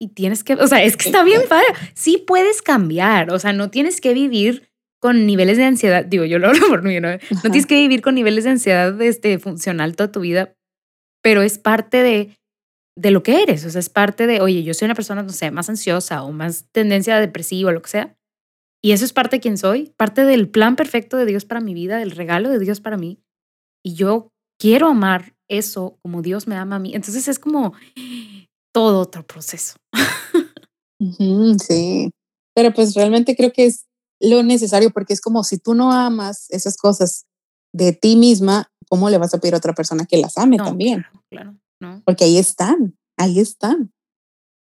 Y tienes que, o sea, es que está bien padre. Sí puedes cambiar, o sea, no tienes que vivir con niveles de ansiedad, digo, yo lo hablo por mí, ¿no? No tienes que vivir con niveles de ansiedad este, funcional toda tu vida, pero es parte de de lo que eres. O sea, es parte de, oye, yo soy una persona, no sé, más ansiosa o más tendencia a depresiva o lo que sea. Y eso es parte de quién soy, parte del plan perfecto de Dios para mi vida, del regalo de Dios para mí. Y yo quiero amar eso como Dios me ama a mí. Entonces es como todo otro proceso. sí, pero pues realmente creo que es lo necesario porque es como si tú no amas esas cosas de ti misma, ¿cómo le vas a pedir a otra persona que las ame también? claro. Porque ahí están, ahí están.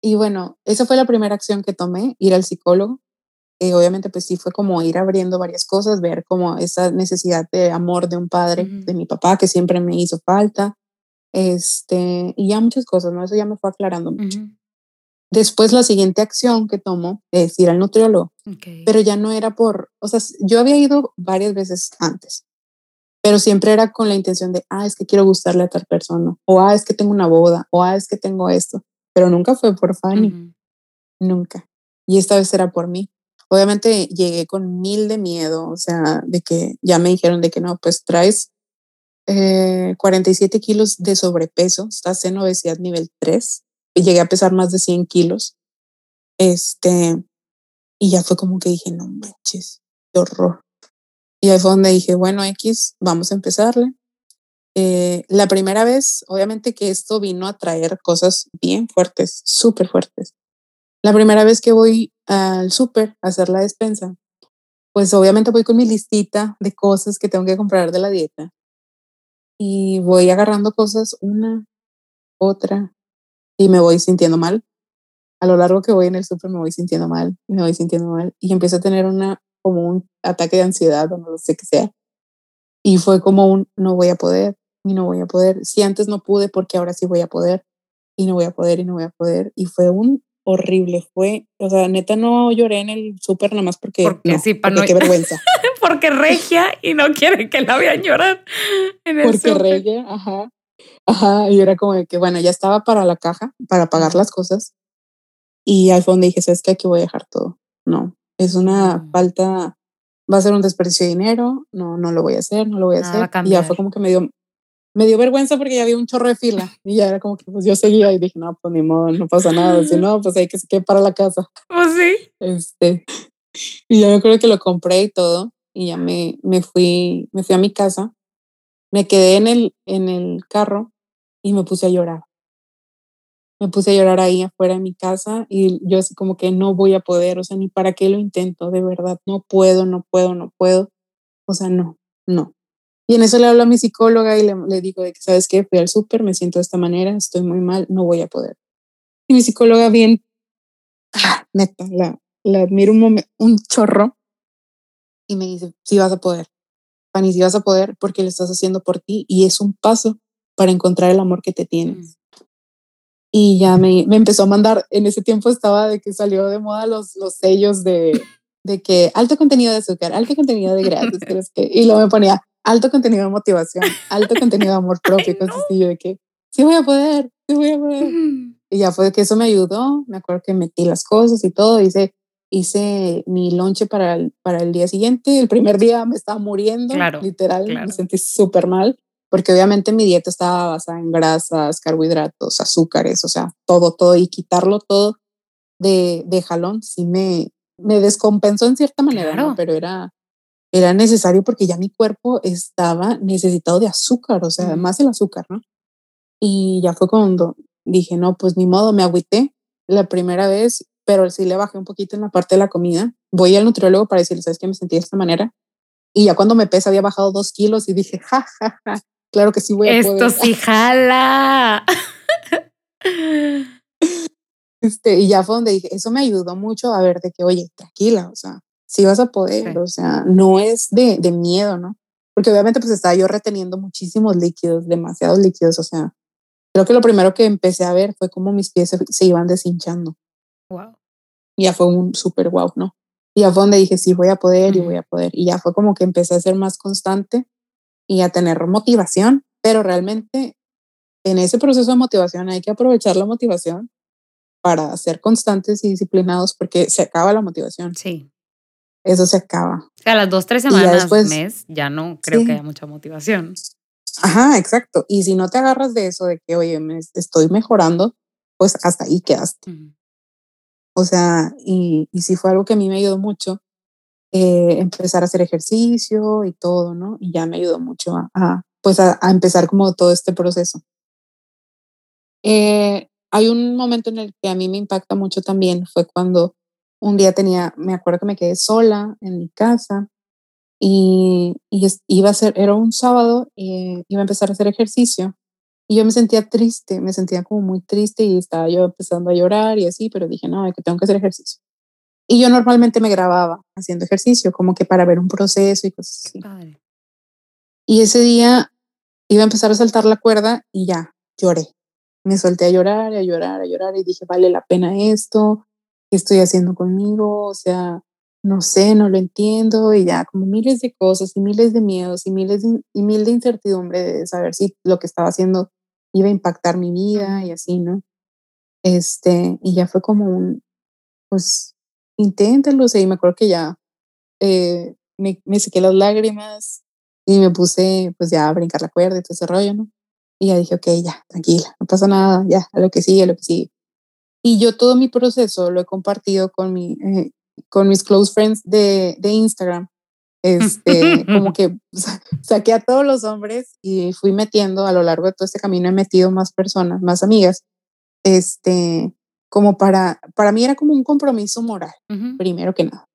Y bueno, esa fue la primera acción que tomé, ir al psicólogo. eh, obviamente pues sí fue como ir abriendo varias cosas, ver como esa necesidad de amor de un padre, de mi papá, que siempre me hizo falta, este, y ya muchas cosas, ¿no? Eso ya me fue aclarando mucho. Después la siguiente acción que tomo es ir al nutriólogo, pero ya no era por, o sea, yo había ido varias veces antes, pero siempre era con la intención de, ah, es que quiero gustarle a tal persona, o ah, es que tengo una boda, o ah, es que tengo esto, pero nunca fue por Fanny, nunca. Y esta vez era por mí. Obviamente llegué con mil de miedo, o sea, de que ya me dijeron de que no, pues traes 47 eh, kilos de sobrepeso, estás en obesidad nivel 3, y llegué a pesar más de 100 kilos. Este, y ya fue como que dije, no manches, qué horror. Y ahí fue donde dije, bueno, X, vamos a empezarle. Eh, la primera vez, obviamente que esto vino a traer cosas bien fuertes, súper fuertes. La primera vez que voy al súper a hacer la despensa, pues obviamente voy con mi listita de cosas que tengo que comprar de la dieta y voy agarrando cosas una, otra y me voy sintiendo mal. A lo largo que voy en el súper me voy sintiendo mal, me voy sintiendo mal y empiezo a tener una como un ataque de ansiedad o no sé qué sea. Y fue como un no voy a poder y no voy a poder. Si antes no pude, porque ahora sí voy a poder y no voy a poder y no voy a poder. Y fue un horrible. Fue, o sea, neta no lloré en el súper nada más porque, porque sí, para no... qué vergüenza. porque regia y no quiere que la vean llorar en el Porque regia, ajá. Ajá, y era como de que, bueno, ya estaba para la caja, para pagar las cosas. Y al fondo dije, ¿sabes qué? Aquí voy a dejar todo. No, es una mm. falta, va a ser un desperdicio de dinero, no, no lo voy a hacer, no lo voy a hacer. Y ya fue como que me dio, me dio vergüenza porque ya había un chorro de fila y ya era como que pues yo seguía y dije, no, pues ni modo, no pasa nada, si no, pues hay que se quede para la casa. Pues sí. Este, y ya me acuerdo que lo compré y todo y ya me, me fui, me fui a mi casa, me quedé en el, en el carro y me puse a llorar. Me puse a llorar ahí afuera de mi casa y yo así como que no voy a poder, o sea, ni para qué lo intento, de verdad, no puedo, no puedo, no puedo. O sea, no, no. Y en eso le hablo a mi psicóloga y le, digo de que, ¿sabes qué? Fui al súper, me siento de esta manera, estoy muy mal, no voy a poder. Y mi psicóloga bien, ah, neta, la, la admiro un, un chorro y me dice, sí vas a poder, Fanny, sí vas a poder porque lo estás haciendo por ti y es un paso para encontrar el amor que te tienes. Mm. Y ya me, me, empezó a mandar, en ese tiempo estaba de que salió de moda los, los sellos de, de que alto contenido de azúcar, alto contenido de grasas, y luego me ponía alto contenido de motivación, alto contenido de amor propio, cosas así, de que sí voy a poder, sí voy a poder. Y ya fue que eso me ayudó, me acuerdo que metí las cosas y todo, hice, hice mi lonche para el, para el día siguiente, el primer día me estaba muriendo, literal, me sentí súper mal, porque obviamente mi dieta estaba basada en grasas, carbohidratos, azúcares, o sea, todo, todo, y quitarlo todo de, de jalón, sí me, me descompensó en cierta manera, ¿no? pero era, era necesario porque ya mi cuerpo estaba necesitado de azúcar, o sea, más el azúcar, ¿no? Y ya fue cuando dije, no, pues ni modo, me agüité la primera vez, pero sí le bajé un poquito en la parte de la comida. Voy al nutriólogo para decirle, ¿sabes qué? Me sentí de esta manera. Y ya cuando me pesa había bajado dos kilos y dije, ja, ja, ja, claro que sí voy a Esto sí jala. Este, y ya fue donde dije, eso me ayudó mucho a ver de que, oye, tranquila, o sea, si vas a poder, o sea, no es de, de, miedo, ¿no? Porque obviamente pues estaba yo reteniendo muchísimos líquidos, demasiados líquidos, o sea, creo que lo primero que empecé a ver fue cómo mis pies se, iban deshinchando. Wow. Y ya fue un súper wow, ¿no? Y ya fue donde dije, sí, voy a poder y voy a poder. Y ya fue como que empecé a ser más constante y a tener motivación, pero realmente en ese proceso de motivación hay que aprovechar la motivación para ser constantes y disciplinados porque se acaba la motivación. Sí eso se acaba. O sea, las dos, tres semanas, después, mes, ya no creo que haya mucha motivación. Ajá, exacto. Y si no te agarras de eso, de que, oye, me estoy mejorando, pues hasta ahí quedaste. O sea, y, y sí fue algo que a mí me ayudó mucho, eh, empezar a hacer ejercicio y todo, ¿no? Y ya me ayudó mucho a, pues a, empezar como todo este proceso. Eh, hay un momento en el que a mí me impacta mucho también, fue cuando un día tenía, me acuerdo que me quedé sola en mi casa y, iba a ser, era un sábado y iba a empezar a hacer ejercicio y yo me sentía triste, me sentía como muy triste y estaba yo empezando a llorar y así, pero dije, no, que tengo que hacer ejercicio. Y yo normalmente me grababa haciendo ejercicio, como que para ver un proceso y cosas así. Y ese día iba a empezar a saltar la cuerda y ya, lloré. Me solté a llorar, a llorar, a llorar y dije, vale la pena esto, ¿qué estoy haciendo conmigo? O sea, no sé, no lo entiendo y ya como miles de cosas y miles de miedos y miles de, y mil de incertidumbre de saber si lo que estaba haciendo iba a impactar mi vida y así, ¿no? Este, y ya fue como un, pues, inténtalo, o sea, y me acuerdo que ya eh, me, me sequé las lágrimas y me puse, pues, ya a brincar la cuerda y todo ese rollo, ¿no? Y ya dije, ok, ya, tranquila, no pasa nada, ya, a lo que sigue, a lo que sigue. Y yo todo mi proceso lo he compartido con, mi, eh, con mis close friends de, de Instagram. Este, como que saqué a todos los hombres y fui metiendo a lo largo de todo este camino, he metido más personas, más amigas, este, como para, para mí era como un compromiso moral, primero que nada.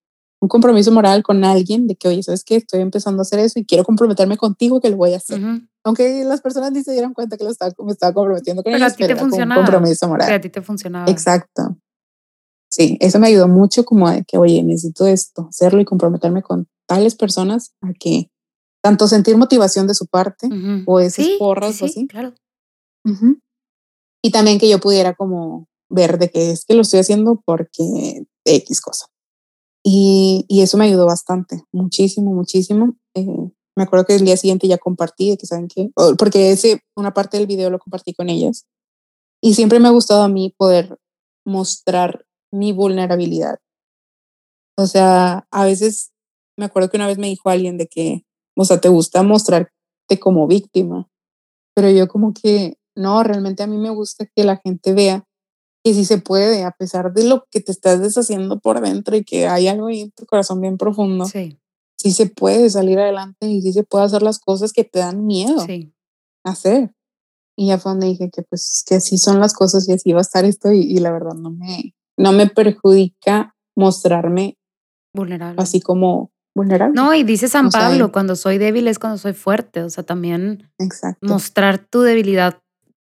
Un compromiso moral con alguien de que, oye, ¿sabes qué? Estoy empezando a hacer eso y quiero comprometerme contigo que lo voy a hacer. Aunque las personas ni se dieran cuenta que lo estaba, me estaba comprometiendo con pero ellos, a ti te funcionaba. un compromiso moral. Pero a ti te funcionaba. Exacto. Sí, eso me ayudó mucho como de que, oye, necesito esto, hacerlo y comprometerme con tales personas a que tanto sentir motivación de su parte o esas porras o así. Claro. Y también que yo pudiera como ver de que es que lo estoy haciendo porque X cosa. Y, y eso me ayudó bastante, muchísimo, muchísimo. Eh, me acuerdo que el día siguiente ya compartí, que saben qué, porque ese, una parte del video lo compartí con ellas. Y siempre me ha gustado a mí poder mostrar mi vulnerabilidad. O sea, a veces me acuerdo que una vez me dijo alguien de que, o sea, te gusta mostrarte como víctima, pero yo como que, no, realmente a mí me gusta que la gente vea que sí se puede, a pesar de lo que te estás deshaciendo por dentro y que hay algo ahí en tu corazón bien profundo. Sí. Sí se puede salir adelante y sí se puede hacer las cosas que te dan miedo Sí. hacer. Y ya fue donde dije que pues que así son las cosas y así va a estar esto y, y la verdad no me, no me perjudica mostrarme Vulnerable. así como vulnerable. No, y dice San O sea, Pablo, y- cuando soy débil es cuando soy fuerte. O sea, también Exacto. mostrar tu debilidad.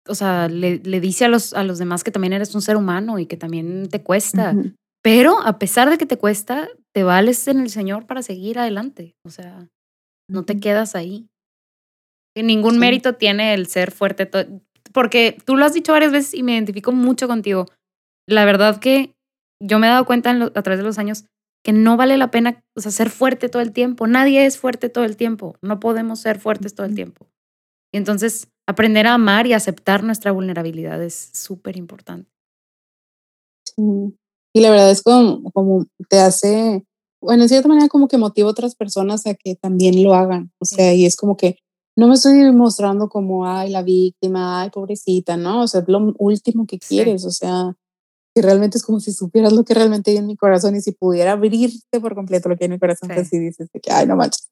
O sea, le, le dice a los, a los demás que también eres un ser humano y que también te cuesta. Pero a pesar de que te cuesta, te vales en el Señor para seguir adelante. O sea, no te quedas ahí. Que ningún Sí. mérito tiene el ser fuerte. Porque tú lo has dicho varias veces y me identifico mucho contigo. La verdad que yo me he dado cuenta en lo- a través de los años que no vale la pena o sea, ser fuerte todo el tiempo. Nadie es fuerte todo el tiempo. No podemos ser fuertes todo el tiempo. Y entonces, aprender a amar y aceptar nuestra vulnerabilidad es súper importante. Sí. Y la verdad es como, como te hace, bueno, en cierta manera como que motiva a otras personas a que también lo hagan. O Sí. sea, y es como que no me estoy mostrando como, ay, la víctima, ay, pobrecita, ¿no? O sea, es lo último que Sí. quieres. O sea, que realmente es como si supieras lo que realmente hay en mi corazón y si pudiera abrirte por completo lo que hay en mi corazón, Sí. pues sí dices de que, ay, no manches.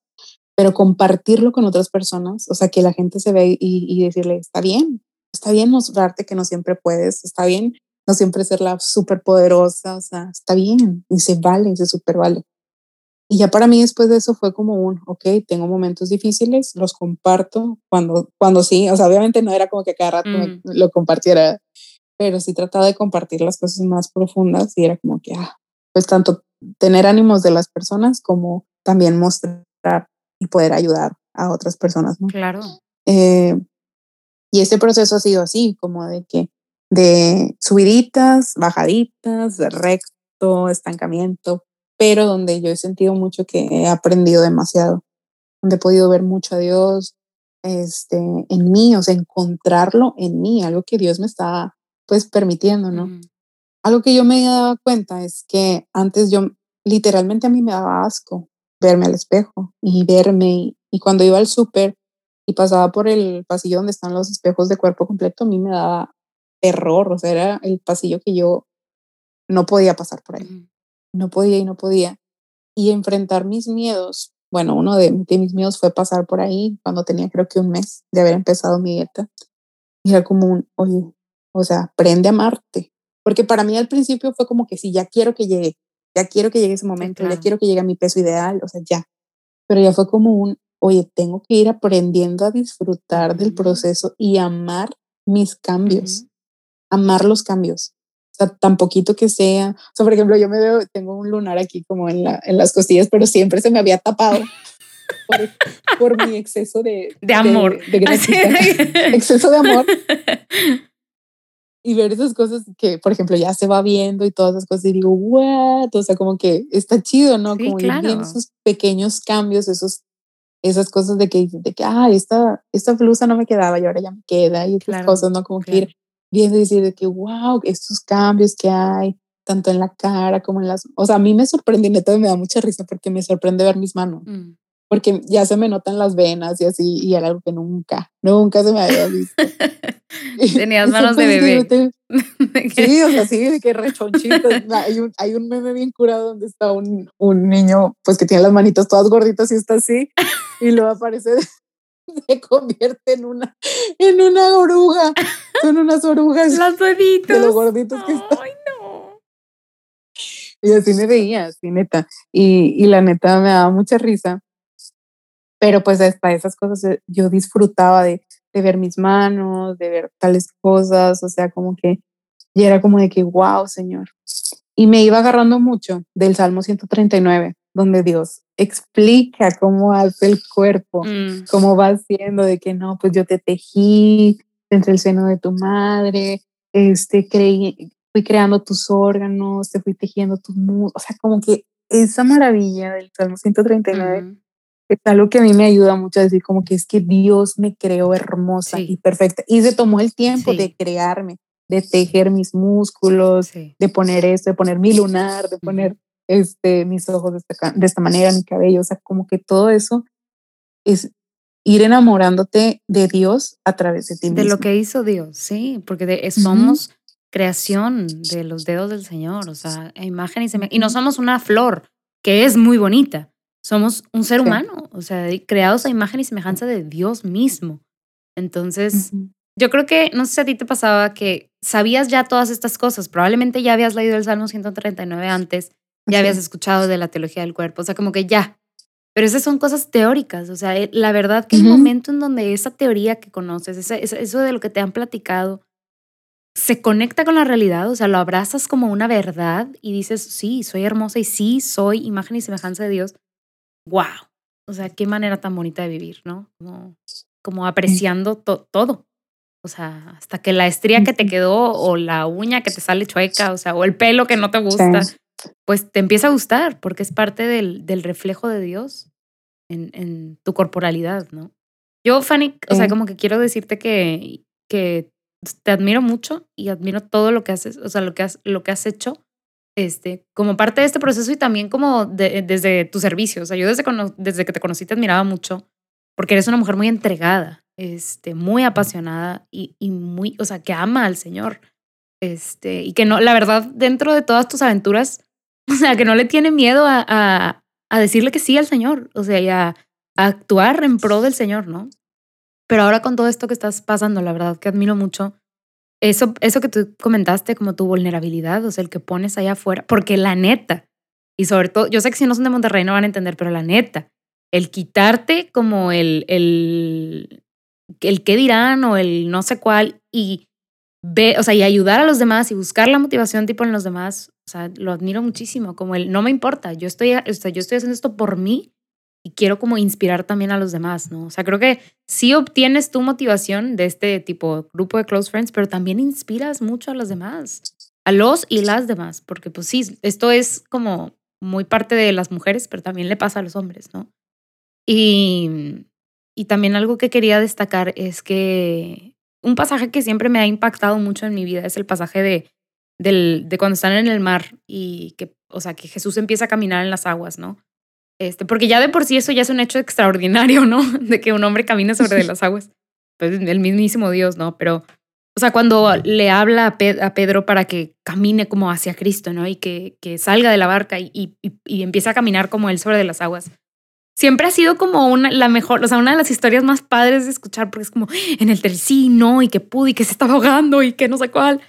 Pero compartirlo con otras personas, o sea, que la gente se ve y, y decirle, está bien, está bien mostrarte que no siempre puedes, está bien no siempre ser la súper poderosa, o sea, está bien y se vale, se súper vale. Y ya para mí después de eso fue como un, ok, tengo momentos difíciles, los comparto cuando, cuando sí, o sea, obviamente no era como que cada rato me- Mm. lo compartiera, pero sí trataba de compartir las cosas más profundas y era como que, ah, pues tanto tener ánimos de las personas como también mostrar y poder ayudar a otras personas, ¿no? Claro. Eh, y este proceso ha sido así, como de que de subiditas, bajaditas, de recto, estancamiento, pero donde yo he sentido mucho que he aprendido demasiado, donde he podido ver mucho a Dios este, en mí, o sea, encontrarlo en mí, algo que Dios me está pues permitiendo, ¿no? Ujú. Algo que yo me daba cuenta es que antes yo literalmente a mí me daba asco verme al espejo y verme y, cuando iba al súper y pasaba por el pasillo donde están los espejos de cuerpo completo, a mí me daba terror, o sea, era el pasillo que yo no podía pasar por ahí, no podía y no podía. Y enfrentar mis miedos, bueno, uno de, de mis miedos fue pasar por ahí cuando tenía creo que un mes de haber empezado mi dieta. Y era como un, oye, o sea, aprende a amarte. Porque para mí al principio fue como que sí, ya quiero que llegue, ya quiero que llegue ese momento, claro. ya quiero que llegue a mi peso ideal, o sea, ya. Pero ya fue como un, oye, tengo que ir aprendiendo a disfrutar del Ujú. proceso y amar mis cambios, Ujú. amar los cambios. sea, tan poquito que sea. O sea, por ejemplo, yo me veo, tengo un lunar aquí como en, la, en las costillas, pero siempre se me había tapado. Por, por mi exceso de, de amor. De, exceso de amor. Y ver esas cosas que, por ejemplo, ya se va viendo y todas esas cosas y digo, what? O sea, como que está chido, ¿no? como claro. esos pequeños cambios, esos esas cosas de que, de que ah, esta, esta blusa no me quedaba y ahora ya me queda y otras cosas, ¿no? Como que ir viendo y decir de que, wow, estos cambios que hay, tanto en la cara como en las, o sea, a mí me sorprende y neta me da mucha risa porque me sorprende ver mis manos, mm. Porque ya se me notan las venas y así, y era algo que nunca, nunca se me había visto. Tenías manos de bebé. sí, o sea, sí, de que rechonchito. hay, un, hay un meme bien curado donde está un, un niño, pues que tiene las manitas todas gorditas y está así, y luego aparece, se convierte en una, en una oruga. Son unas orugas. Las bebitos. De los gorditos que están. Ay, no. Y así me veía, así neta. Y, y la neta me daba mucha risa. Pero pues para esas cosas eh, yo disfrutaba de, de ver mis manos, de ver tales cosas, o sea, como que, y era como de que, wow, Señor. Y me iba agarrando mucho del Salmo 139, donde Dios explica cómo hace el cuerpo, mm. cómo va haciendo de que no, pues yo te tejí entre el seno de tu madre, este, creí, fui creando tus órganos, te fui tejiendo tus muslos, o sea, como que esa maravilla del Salmo 139 es algo que a mí me ayuda mucho a decir como que es que Dios me creó hermosa y perfecta y se tomó el tiempo de crearme, de tejer mis músculos, de poner esto, de poner mi lunar, de poner este, mis ojos de esta, de esta manera, mi cabello, o sea, como que todo eso es ir enamorándote de Dios a través de ti De lo que hizo Dios, sí, porque somos creación de los dedos del Señor, o sea, imagen y semejanza. Y no somos una flor, que es muy bonita, somos un ser humano, o sea, creados a imagen y semejanza de Dios mismo. Entonces, yo creo que, no sé si a ti te pasaba que sabías ya todas estas cosas, probablemente ya habías leído el Salmo 139 antes, ya habías escuchado de la teología del cuerpo, o sea, como que ya. Pero esas son cosas teóricas, o sea, eh, la verdad que el momento en donde esa teoría que conoces, eso de lo que te han platicado, se conecta con la realidad, o sea, lo abrazas como una verdad y dices, sí, soy hermosa y sí, soy imagen y semejanza de Dios. ¡Wow! O sea, qué manera tan bonita de vivir, ¿no? Como, como apreciando todo. O sea, hasta que la estría que te quedó o la uña que te sale chueca, o sea, o el pelo que no te gusta, pues te empieza a gustar porque es parte del, del reflejo de Dios en, en, tu corporalidad, ¿no? Yo, Fanny, o sea, como que quiero decirte que, que te admiro mucho y admiro todo lo que haces, o sea, lo que has, lo que has hecho este, como parte de este proceso y también como desde tu servicio. O sea, yo desde, desde que te conocí te admiraba mucho porque eres una mujer muy entregada, este, muy apasionada y, y muy, o sea, que ama al Señor. Este, y que no, la verdad, dentro de todas tus aventuras, O sea, que no le tiene miedo a, a, a decirle que sí al Señor, o sea, y a, actuar en pro del Señor, ¿no? Pero ahora con todo esto que estás pasando, la verdad que admiro mucho eso, eso que tú comentaste, como tu vulnerabilidad, o sea, el que pones allá afuera, porque la neta, y sobre todo, yo sé que si no son de Monterrey no van a entender, pero la neta, el quitarte como el, el, el qué dirán o el no sé cuál y ve, o sea, y ayudar a los demás y buscar la motivación tipo en los demás, o sea, lo admiro muchísimo, como el no me importa, yo estoy, o sea, yo estoy haciendo esto por mí y quiero como inspirar también a los demás, ¿no? O sea, creo que sí obtienes tu motivación de este tipo grupo de close friends, pero también inspiras mucho a los demás, a los y las demás, porque pues sí, esto es como muy parte de las mujeres, pero también le pasa a los hombres, ¿no? Y, y también algo que quería destacar es que un pasaje que siempre me ha impactado mucho en mi vida es el pasaje de, del, de cuando están en el mar y que, o sea, que Jesús empieza a caminar en las aguas, ¿no? Este, porque ya de por sí eso ya es un hecho extraordinario, ¿no? De que un hombre camine sobre las aguas. Pues el mismísimo Dios, ¿no? Pero, o sea, cuando le habla a, Pedro para que camine como hacia Cristo, ¿no? Y que, que salga de la barca y, y, y, empieza a caminar como él sobre las aguas siempre ha sido como una, la mejor, o sea, una de las historias más padres de escuchar, porque es como en el no, y que pude y que se estaba ahogando y que no sé cuál.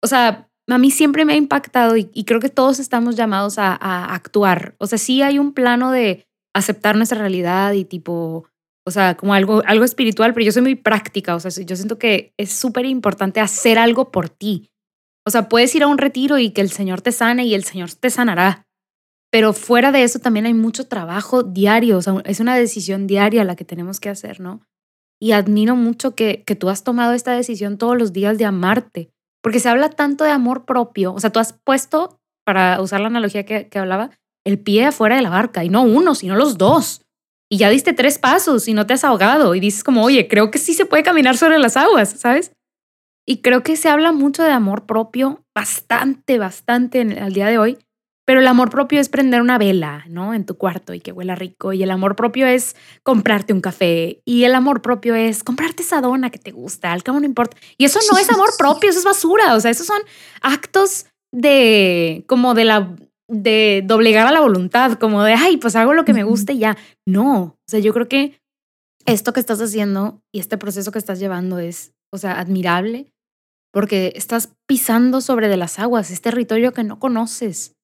O sea, a mí siempre me ha impactado y, creo que todos estamos llamados a, actuar. O sea, sí hay un plano de aceptar nuestra realidad y tipo, o sea, como algo, algo espiritual, pero yo soy muy práctica, o sea, yo siento que es súper importante hacer algo por ti. O sea, puedes ir a un retiro y que el Señor te sane y el Señor te sanará. Pero fuera de eso también hay mucho trabajo diario, o sea, es una decisión diaria la que tenemos que hacer, ¿no? Y admiro mucho que tú has tomado esta decisión todos los días de amarte, porque se habla tanto de amor propio, o sea, tú has puesto, para usar la analogía que, que hablaba, el pie afuera de la barca, y no uno, sino los dos. Y ya diste tres pasos y no te has ahogado, y dices como, oye, creo que sí se puede caminar sobre las aguas, ¿sabes? Y creo que se habla mucho de amor propio, bastante, bastante en, al día de hoy, pero el amor propio es prender una vela, ¿no? En tu cuarto y que huela rico. Y el amor propio es comprarte un café. Y el amor propio es comprarte esa dona que te gusta. Al cabo no importa. Y eso no es amor propio, eso es basura. O sea, esos son actos de como de la de doblegar a la voluntad, como de, ay, pues hago lo que me guste y ya. No, o sea, yo creo que esto que estás haciendo y este proceso que estás llevando es, o sea, admirable porque estás pisando sobre de las aguas, es territorio que no conoces.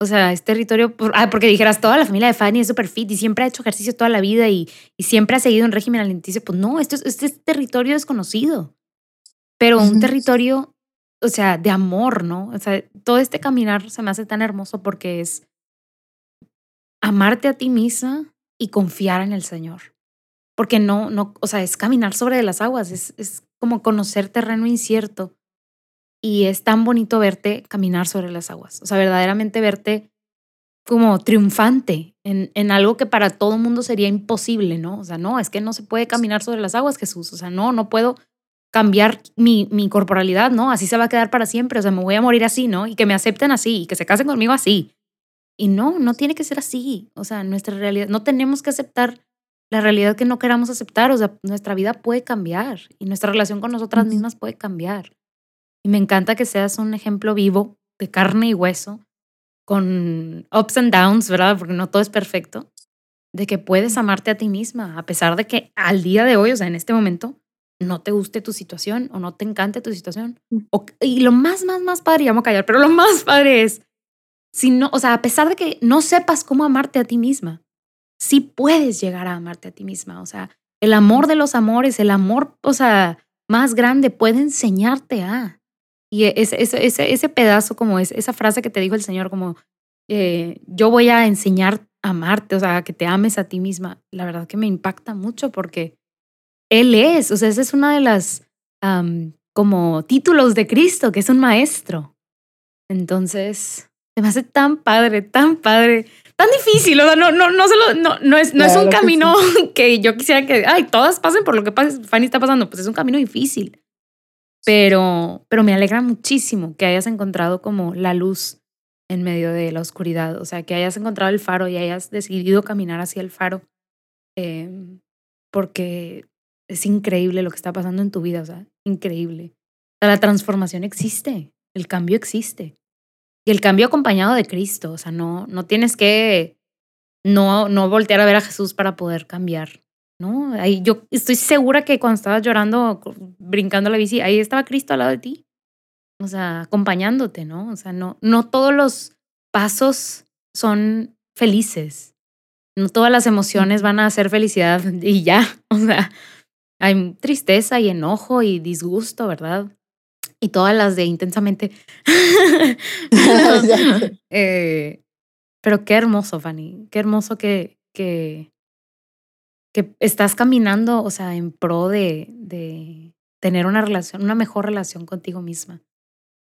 O sea, es territorio, ah, porque dijeras, toda la familia de Fanny es súper fit y siempre ha hecho ejercicio toda la vida y, y siempre ha seguido un régimen alimenticio. Pues no, esto es, este es territorio desconocido, pero un territorio, o sea, de amor, ¿no? O sea, todo este caminar se me hace tan hermoso porque es amarte a ti misma y confiar en el Señor. Porque no, no, o sea, es caminar sobre las aguas, es, es como conocer terreno incierto y es tan bonito verte caminar sobre las aguas, o sea, verdaderamente verte como triunfante en, en algo que para todo mundo sería imposible, ¿no? O sea, no, es que no se puede caminar sobre las aguas, Jesús, o sea, no, no puedo cambiar mi, mi corporalidad, ¿no? Así se va a quedar para siempre, o sea, me voy a morir así, ¿no? Y que me acepten así, y que se casen conmigo así. Y no, no tiene que ser así, o sea, nuestra realidad, no tenemos que aceptar la realidad que no queramos aceptar, o sea, nuestra vida puede cambiar y nuestra relación con nosotras mismas puede cambiar. Y me encanta que seas un ejemplo vivo de carne y hueso, con ups and downs, ¿verdad? Porque no todo es perfecto, de que puedes amarte a ti misma, a pesar de que al día de hoy, o sea, en este momento, no te guste tu situación o no te encante tu situación. Mm. y lo más, más, más padre, ya me a callar, pero lo más padre es, si no, o sea, a pesar de que no sepas cómo amarte a ti misma, sí puedes llegar a amarte a ti misma. O sea, el amor de los amores, el amor, o sea, más grande puede enseñarte a. Y ese, ese, ese, ese pedazo, como es, esa frase que te dijo el Señor, como eh, yo voy a enseñar a amarte, o sea, que te ames a ti misma, la verdad que me impacta mucho porque Él es, o sea, esa es una de las como títulos de Cristo, que es un maestro. Entonces, se me hace tan padre, tan padre, tan difícil, o sea, no, no, no, solo, no, no es, no es un camino que, yo quisiera que, ay, todas pasen por lo que Fanny está pasando, pues es un camino difícil pero, pero me alegra muchísimo que hayas encontrado como la luz en medio de la oscuridad, o sea, que hayas encontrado el faro y hayas decidido caminar hacia el faro, em, porque es increíble lo que está pasando en tu vida, o sea, increíble. O sea, la transformación existe, el cambio existe. Y el cambio acompañado de Cristo, o sea, no, no tienes que no, no voltear a ver a Jesús para poder cambiar. ¿No? Ahí yo estoy segura que cuando estabas llorando, brincando la bici, ahí estaba Cristo al lado de ti. O sea, acompañándote, ¿no? O sea, no, no todos los pasos son felices. No todas las emociones van a ser felicidad y ya. O sea, hay tristeza y enojo y disgusto, ¿verdad? Y todas las de intensamente. eh, pero qué hermoso, Fanny. Qué hermoso que, que, que estás caminando, o sea, en pro de, de tener una relación, una mejor relación contigo misma.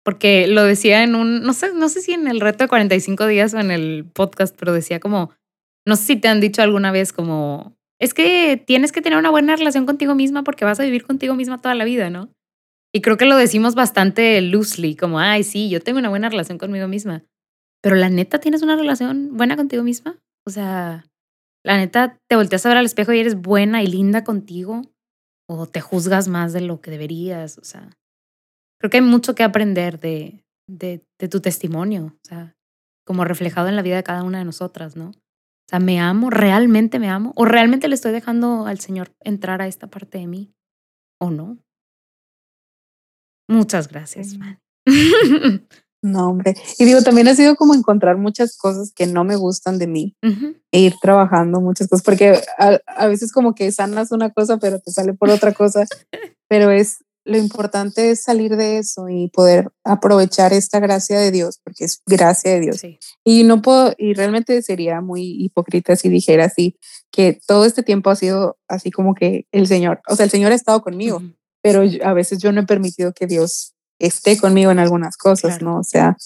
Porque lo decía en un, no sé, no sé si en el reto de 45 días o en el podcast, pero decía como, no sé si te han dicho alguna vez como, es que tienes que tener una buena relación contigo misma porque vas a vivir contigo misma toda la vida, ¿no? Y creo que lo decimos bastante loosely, como, ay, sí, yo tengo una buena relación conmigo misma. Pero la neta, ¿tienes una relación buena contigo misma? O sea, la neta, te volteas a ver al espejo y eres buena y linda contigo o te juzgas más de lo que deberías. O sea, creo que hay mucho que aprender de, de, de tu testimonio, o sea, como reflejado en la vida de cada una de nosotras, ¿no? O sea, ¿me amo? ¿Realmente me amo? ¿O realmente le estoy dejando al Señor entrar a esta parte de mí? ¿O no? Muchas gracias, man. No, hombre. Y digo, también ha sido como encontrar muchas cosas que no me gustan de mí e ir trabajando muchas cosas, porque a, veces como que sanas una cosa, pero te sale por otra cosa. Pero es, lo importante es salir de eso y poder aprovechar esta gracia de Dios, porque es gracia de Dios. Y no puedo, y realmente sería muy hipócrita si dijera así, que todo este tiempo ha sido así como que el Señor, o sea, el Señor ha estado conmigo, pero a veces yo no he permitido que Dios esté conmigo en algunas cosas, ¿no? O sea,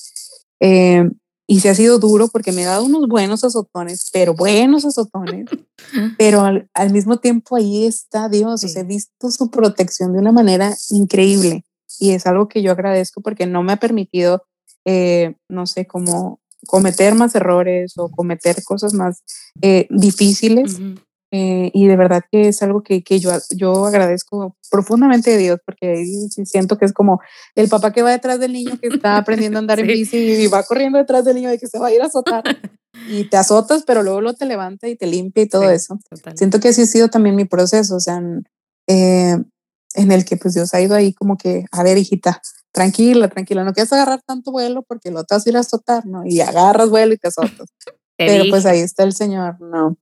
eh, y se ha sido duro porque me ha dado unos buenos azotones, pero buenos azotones, pero al, mismo tiempo ahí está Dios, o sea, he visto su protección de una manera increíble y es algo que yo agradezco porque no me ha permitido, eh, no sé, como cometer más errores o cometer cosas más eh, difíciles. Eh, y de verdad que es algo que, que, yo, yo agradezco profundamente de Dios porque siento que es como el papá que va detrás del niño que está aprendiendo a andar en bici y va corriendo detrás del niño de que se va a ir a azotar y te azotas pero luego lo te levanta y te limpia y todo eso. Siento que así ha sido también mi proceso, o sea, eh, en el que pues Dios ha ido ahí como que, a ver hijita, tranquila, tranquila, no quieres agarrar tanto vuelo porque lo te vas a ir a azotar, ¿no? Y agarras vuelo y te azotas. pero pues ahí está el Señor, ¿no?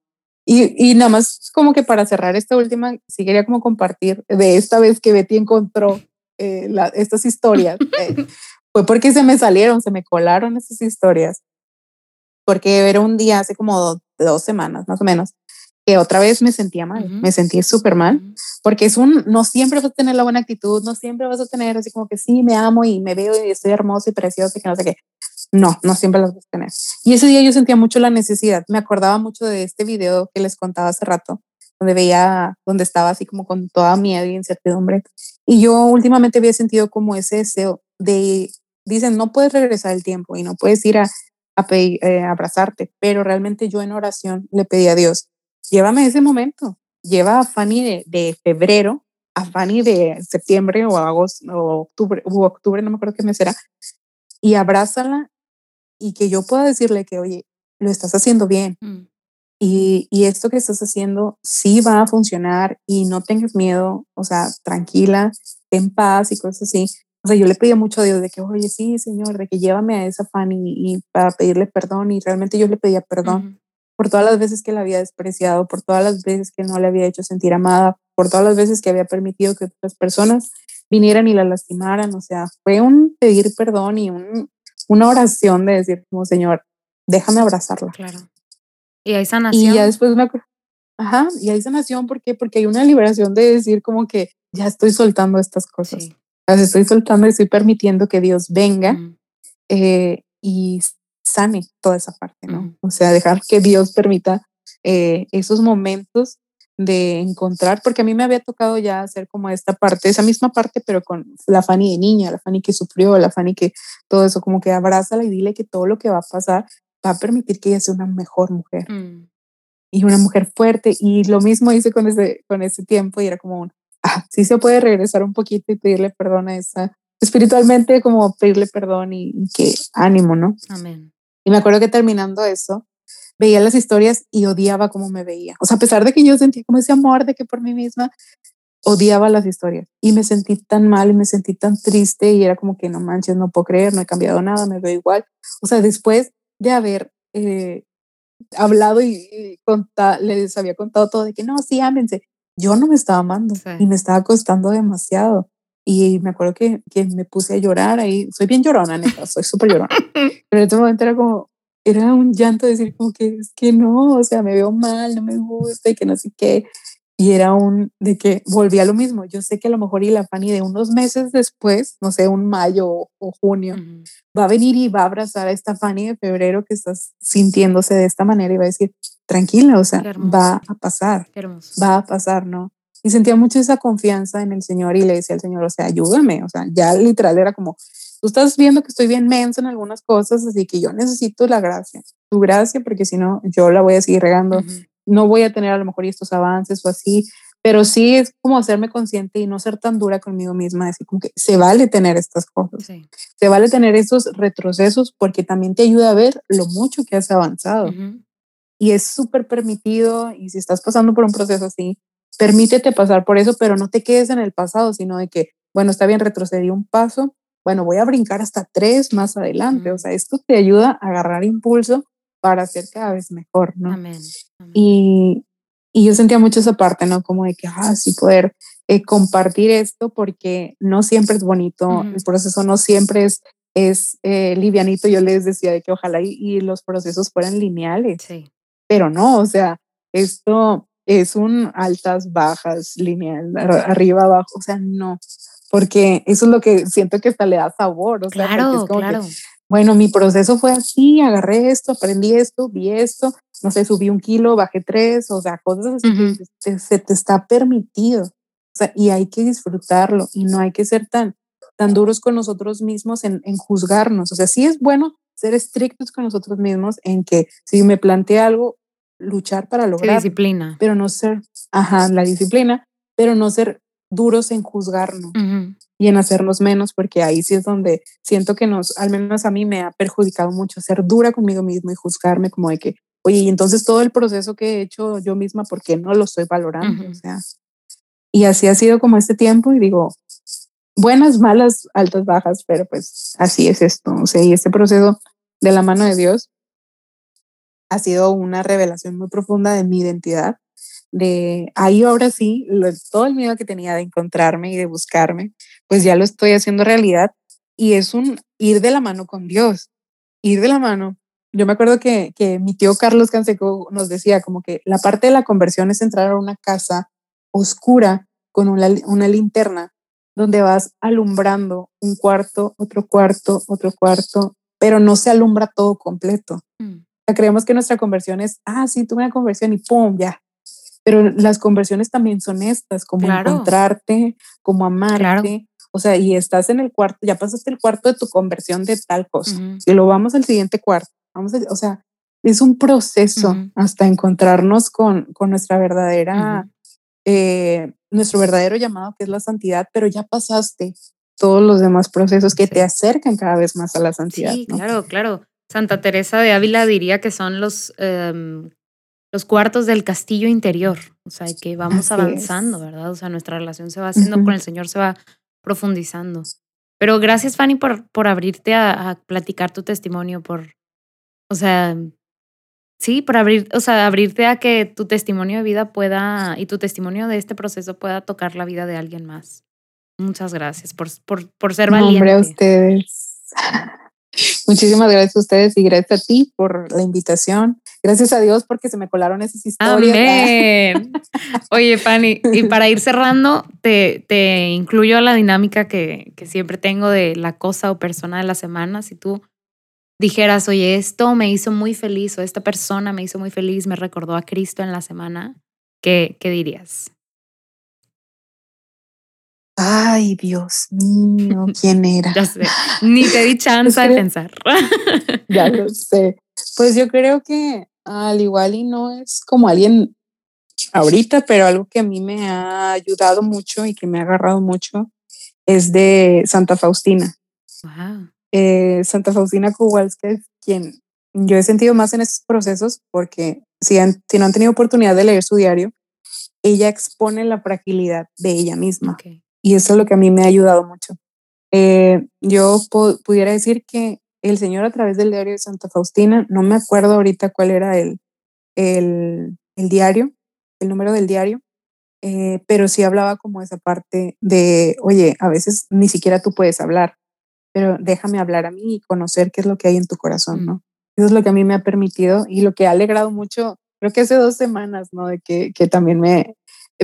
Y, y, nada más como que para cerrar esta última, sí quería como compartir de esta vez que Betty encontró eh, estas historias. Eh, fue porque se me salieron, se me colaron esas historias. Porque era un día hace como dos, semanas más o menos que otra vez me sentía mal, me sentí súper mal, porque es un, no siempre vas a tener la buena actitud, no siempre vas a tener así como que sí, me amo y me veo y estoy hermoso y precioso y que no sé qué. No, no siempre las vas a tener. Y ese día yo sentía mucho la necesidad. Me acordaba mucho de este video que les contaba hace rato, donde veía, donde estaba así como con toda miedo y incertidumbre. Y yo últimamente había sentido como ese deseo de, dicen, no puedes regresar el tiempo y no puedes ir a, eh, abrazarte, pero realmente yo en oración le pedí a Dios, llévame ese momento, lleva a Fanny de, febrero a Fanny de septiembre o agosto o octubre, o octubre, no me acuerdo qué mes era, y abrázala y que yo pueda decirle que, oye, lo estás haciendo bien. Mm. Y, y, esto que estás haciendo sí va a funcionar y no tengas miedo, o sea, tranquila, en paz y cosas así. O sea, yo le pedía mucho a Dios de que, oye, sí, Señor, de que llévame a esa fan y, para pedirle perdón. Y realmente yo le pedía perdón por todas las veces que la había despreciado, por todas las veces que no le había hecho sentir amada, por todas las veces que había permitido que otras personas vinieran y la lastimaran. O sea, fue un pedir perdón y un, una oración de decir como Señor, déjame abrazarla. Claro. Y hay sanación. Y ya después me Ajá, y hay sanación, ¿por qué? Porque hay una liberación de decir como que ya estoy soltando estas cosas. Las estoy soltando y estoy permitiendo que Dios venga eh, y sane toda esa parte, ¿no? O sea, dejar que Dios permita eh, esos momentos de encontrar, porque a mí me había tocado ya hacer como esta parte, esa misma parte, pero con la Fanny de niña, la Fanny que sufrió, la Fanny que todo eso, como que abrázala y dile que todo lo que va a pasar va a permitir que ella sea una mejor mujer mm. y una mujer fuerte. Y lo mismo hice con ese, con ese tiempo y era como, un, ah, sí se puede regresar un poquito y pedirle perdón a esa, espiritualmente como pedirle perdón y, y que ánimo, ¿no? Amén. Y me acuerdo que terminando eso, veía las historias y odiaba cómo me veía. O sea, a pesar de que yo sentía como ese amor de que por mí misma, odiaba las historias y me sentí tan mal y me sentí tan triste y era como que no manches, no puedo creer, no he cambiado nada, me veo igual. O sea, después de haber eh, hablado y, les había contado todo de que no, sí, ámense, yo no me estaba amando y me estaba costando demasiado. Y me acuerdo que, que me puse a llorar ahí. Soy bien llorona, neta, soy súper llorona. Pero en ese momento era como, era un llanto decir como que es que no, o sea, me veo mal, no me gusta y que no sé qué. Y era un de que volví a lo mismo. Yo sé que a lo mejor y la Fanny de unos meses después, no sé, un mayo o, junio, va a venir y va a abrazar a esta Fanny de febrero que estás sintiéndose de esta manera y va a decir, tranquila, o sea, va a pasar, va a pasar, ¿no? Y sentía mucho esa confianza en el Señor y le decía al Señor, o sea, ayúdame, o sea, ya literal era como, tú estás viendo que estoy bien mensa en algunas cosas, así que yo necesito la gracia, tu gracia, porque si no, yo la voy a seguir regando. No voy a tener a lo mejor estos avances o así, pero sí es como hacerme consciente y no ser tan dura conmigo misma, decir como que se vale tener estas cosas, se vale tener esos retrocesos porque también te ayuda a ver lo mucho que has avanzado. Y es súper permitido y si estás pasando por un proceso así, permítete pasar por eso, pero no te quedes en el pasado, sino de que, bueno, está bien, retrocedí un paso, bueno, voy a brincar hasta tres más adelante. O sea, esto te ayuda a agarrar impulso para ser cada vez mejor, ¿no? Amén. Y, y yo sentía mucho esa parte, ¿no? Como de que, ah, sí, poder eh, compartir esto porque no siempre es bonito, el proceso no siempre es, es eh, livianito. Yo les decía de que ojalá y, los procesos fueran lineales, sí. pero no, o sea, esto es un altas, bajas, lineal, arriba, abajo, o sea, no, porque eso es lo que siento que hasta le da sabor, o sea, claro, claro. bueno, mi proceso fue así, agarré esto, aprendí esto, vi esto, no sé, subí un kilo, bajé tres, o sea, cosas así que se te está permitido. O sea, y hay que disfrutarlo y no hay que ser tan, tan duros con nosotros mismos en, en juzgarnos. O sea, sí es bueno ser estrictos con nosotros mismos en que si me plantea algo, luchar para lograr. disciplina. Pero no ser, ajá, la disciplina, pero no ser duros en juzgarnos y en hacernos menos, porque ahí sí es donde siento que nos, al menos a mí me ha perjudicado mucho ser dura conmigo mismo y juzgarme como de que, oye, y entonces todo el proceso que he hecho yo misma, ¿por qué no lo estoy valorando? O sea, y así ha sido como este tiempo y digo, buenas, malas, altas, bajas, pero pues así es esto. O sea, y este proceso de la mano de Dios ha sido una revelación muy profunda de mi identidad. De ahí ahora sí, todo el miedo que tenía de encontrarme y de buscarme, pues ya lo estoy haciendo realidad y es un ir de la mano con Dios, ir de la mano. Yo me acuerdo que, que mi tío Carlos Canseco nos decía como que la parte de la conversión es entrar a una casa oscura con una, una linterna donde vas alumbrando un cuarto, otro cuarto, otro cuarto, pero no se alumbra todo completo. Mm creemos que nuestra conversión es, ah, sí, tuve una conversión y ¡pum! ya. Pero las conversiones también son estas, como encontrarte, como amarte. O sea, y estás en el cuarto, ya pasaste el cuarto de tu conversión de tal cosa. Y lo vamos al siguiente cuarto. Vamos o sea, es un proceso hasta encontrarnos con, con nuestra verdadera, eh, nuestro verdadero llamado, que es la santidad, pero ya pasaste todos los demás procesos que te acercan cada vez más a la santidad. Sí, claro, claro. Santa Teresa de Ávila diría que son los, em, los cuartos del castillo interior, o sea, que vamos avanzando, ¿verdad? O sea, nuestra relación se va haciendo con el Señor, se va profundizando. Pero gracias, Fanny, por, por abrirte a, platicar tu testimonio, por, o sea, sí, por abrir, o sea, abrirte a que tu testimonio de vida pueda, y tu testimonio de este proceso pueda tocar la vida de alguien más. Muchas gracias por, por, por ser valiente. Nombre a ustedes. Muchísimas gracias a ustedes y gracias a ti por la invitación. Gracias a Dios porque se me colaron esas historias. Amén. Oye, Fanny, y para ir cerrando, te, te incluyo la dinámica que, que siempre tengo de la cosa o persona de la semana. Si tú dijeras, oye, esto me hizo muy feliz o esta persona me hizo muy feliz, me recordó a Cristo en la semana, ¿qué, qué dirías? Ay, Dios mío, ¿quién era? ya sé, ni te di chance de pensar. ya lo sé. Pues yo creo que al igual y no es como alguien ahorita, pero algo que a mí me ha ayudado mucho y que me ha agarrado mucho es de Santa Faustina. Wow. Eh, Santa Faustina Kowalska es quien yo he sentido más en estos procesos porque si, si no han tenido oportunidad de leer su diario, ella expone la fragilidad de ella misma. Okay. Y eso es lo que a mí me ha ayudado mucho. Eh, yo pudiera decir que el Señor a través del diario de Santa Faustina, no me acuerdo ahorita cuál era el, el, el diario, el número del diario, eh, pero sí hablaba como esa parte de, oye, a veces ni siquiera tú puedes hablar, pero déjame hablar a mí y conocer qué es lo que hay en tu corazón, ¿no? Eso es lo que a mí me ha permitido y lo que ha alegrado mucho, creo que hace dos semanas, ¿no? De que, que también me,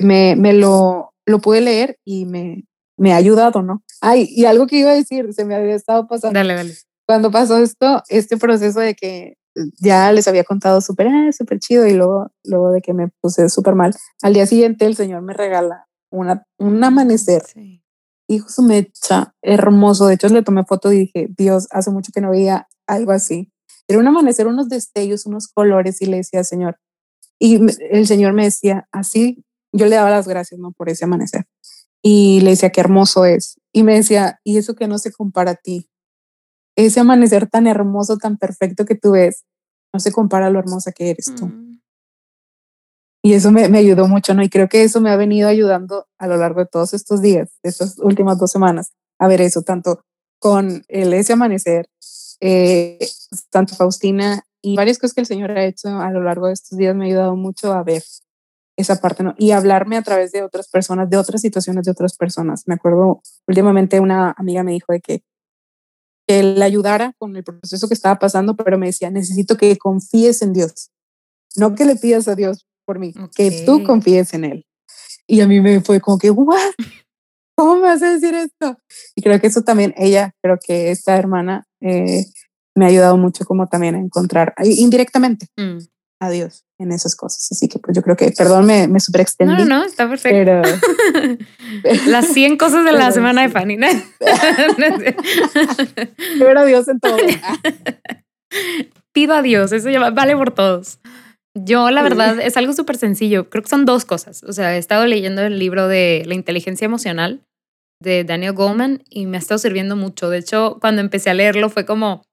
me, me, lo, lo pude leer y me, me ha ayudado, ¿no? Ay, y algo que iba a decir, se me había estado pasando. Dale, dale. Cuando pasó esto, este proceso de que ya les había contado súper, ah, súper chido y luego, luego de que me puse súper mal, al día siguiente el Señor me regala una, un amanecer. Sí. Hijo su mecha, hermoso. De hecho, le tomé foto y dije, Dios, hace mucho que no veía algo así. Era un amanecer, unos destellos, unos colores y le decía, Señor. Y el Señor me decía, así yo le daba las gracias, ¿no? Por ese amanecer. Y le decía, qué hermoso es. Y me decía, y eso que no se compara a ti. Ese amanecer tan hermoso, tan perfecto que tú ves, no se compara a lo hermosa que eres tú. Mm. Y eso me, me, ayudó mucho, ¿no? Y creo que eso me ha venido ayudando a lo largo de todos estos días, de estas últimas dos semanas, a ver eso, tanto con el ese amanecer, eh, Santa Faustina y varias cosas que el Señor ha hecho a lo largo de estos días me ha ayudado mucho a ver esa parte, ¿no? Y hablarme a través de otras personas, de otras situaciones de otras personas. Me acuerdo, últimamente una amiga me dijo de que, que le ayudara con el proceso que estaba pasando, pero me decía, necesito que confíes en Dios. No que le pidas a Dios por mí, que tú confíes en Él. Y a mí me fue como que, ¿what? ¿Cómo me vas a decir esto? Y creo que eso también, ella, creo que esta hermana eh, me ha ayudado mucho como también a encontrar, indirectamente, mm. A Dios en esas cosas. Así que pues yo creo que, perdón, me, me super extendí. No, no, está perfecto. Las 100 cosas de la semana de Fanny. Pero a Dios en todo. Pido a Dios, eso ya vale por todos. Yo, la verdad, es algo súper sencillo. Creo que son dos cosas. O sea, he estado leyendo el libro de la inteligencia emocional de Daniel Goleman y me ha estado sirviendo mucho. De hecho, cuando empecé a leerlo fue como,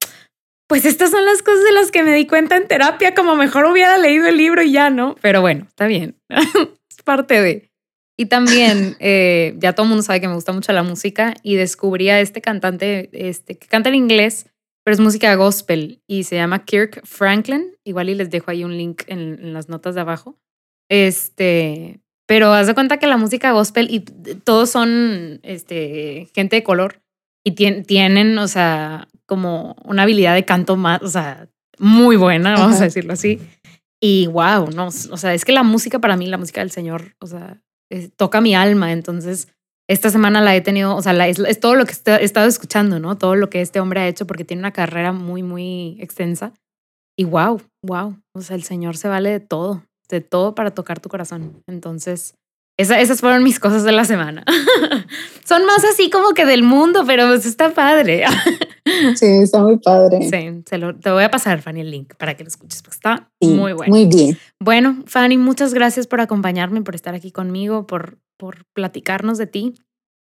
pues estas son las cosas de las que me di cuenta en terapia, como mejor hubiera leído el libro y ya, ¿no? Pero bueno, está bien. es parte de... Y también, eh, ya todo el mundo sabe que me gusta mucho la música y descubrí a este cantante este, que canta en inglés pero es música gospel y se llama Kirk Franklin. Igual y les dejo ahí un link en, las notas de abajo. Este, pero haz de cuenta que la música gospel y todos son este, gente de color y tienen, o sea, como una habilidad de canto más, o sea, muy buena, vamos a decirlo así. Y wow, no, o sea, es que la música para mí, la música del Señor, o sea, toca mi alma, entonces esta semana la he tenido, o sea, es, todo lo que he estado escuchando, ¿no? Todo lo que este hombre ha hecho porque tiene una carrera muy, muy extensa. Y wow, wow, o sea, el Señor se vale de todo, de todo para tocar tu corazón. Entonces, esas fueron mis cosas de la semana. Son más así como que del mundo, pero pues está padre. sí, está muy padre. Sí, te voy a pasar, Fanny, el link para que lo escuches, porque está muy bueno. Muy bien. Bueno, Fanny, muchas gracias por acompañarme, por estar aquí conmigo, por, por platicarnos de ti.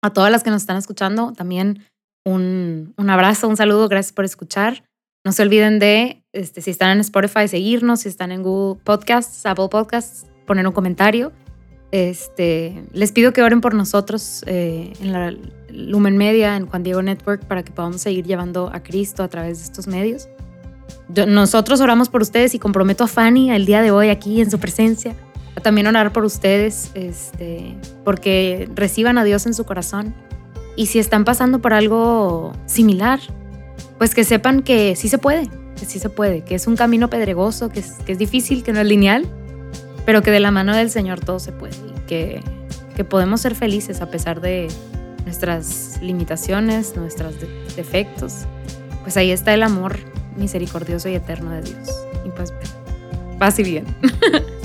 A todas las que nos están escuchando, también un, un abrazo, un saludo, gracias por escuchar. No se olviden de, este, si están en Spotify, seguirnos, si están en Google Podcasts, Apple Podcasts, poner un comentario. Este, les pido que oren por nosotros eh, en la Lumen Media, en Juan Diego Network, para que podamos seguir llevando a Cristo a través de estos medios. nosotros oramos por ustedes y comprometo a Fanny el día de hoy aquí en su presencia a también orar por ustedes, este, porque reciban a Dios en su corazón. Y si están pasando por algo similar, pues que sepan que sí se puede, que sí se puede, que es un camino pedregoso, que es, que es difícil, que no es lineal, pero que de la mano del Señor todo se puede y que, que podemos ser felices a pesar de nuestras limitaciones, nuestros defectos. Pues ahí está el amor misericordioso y eterno de Dios. Y pues, paz bien.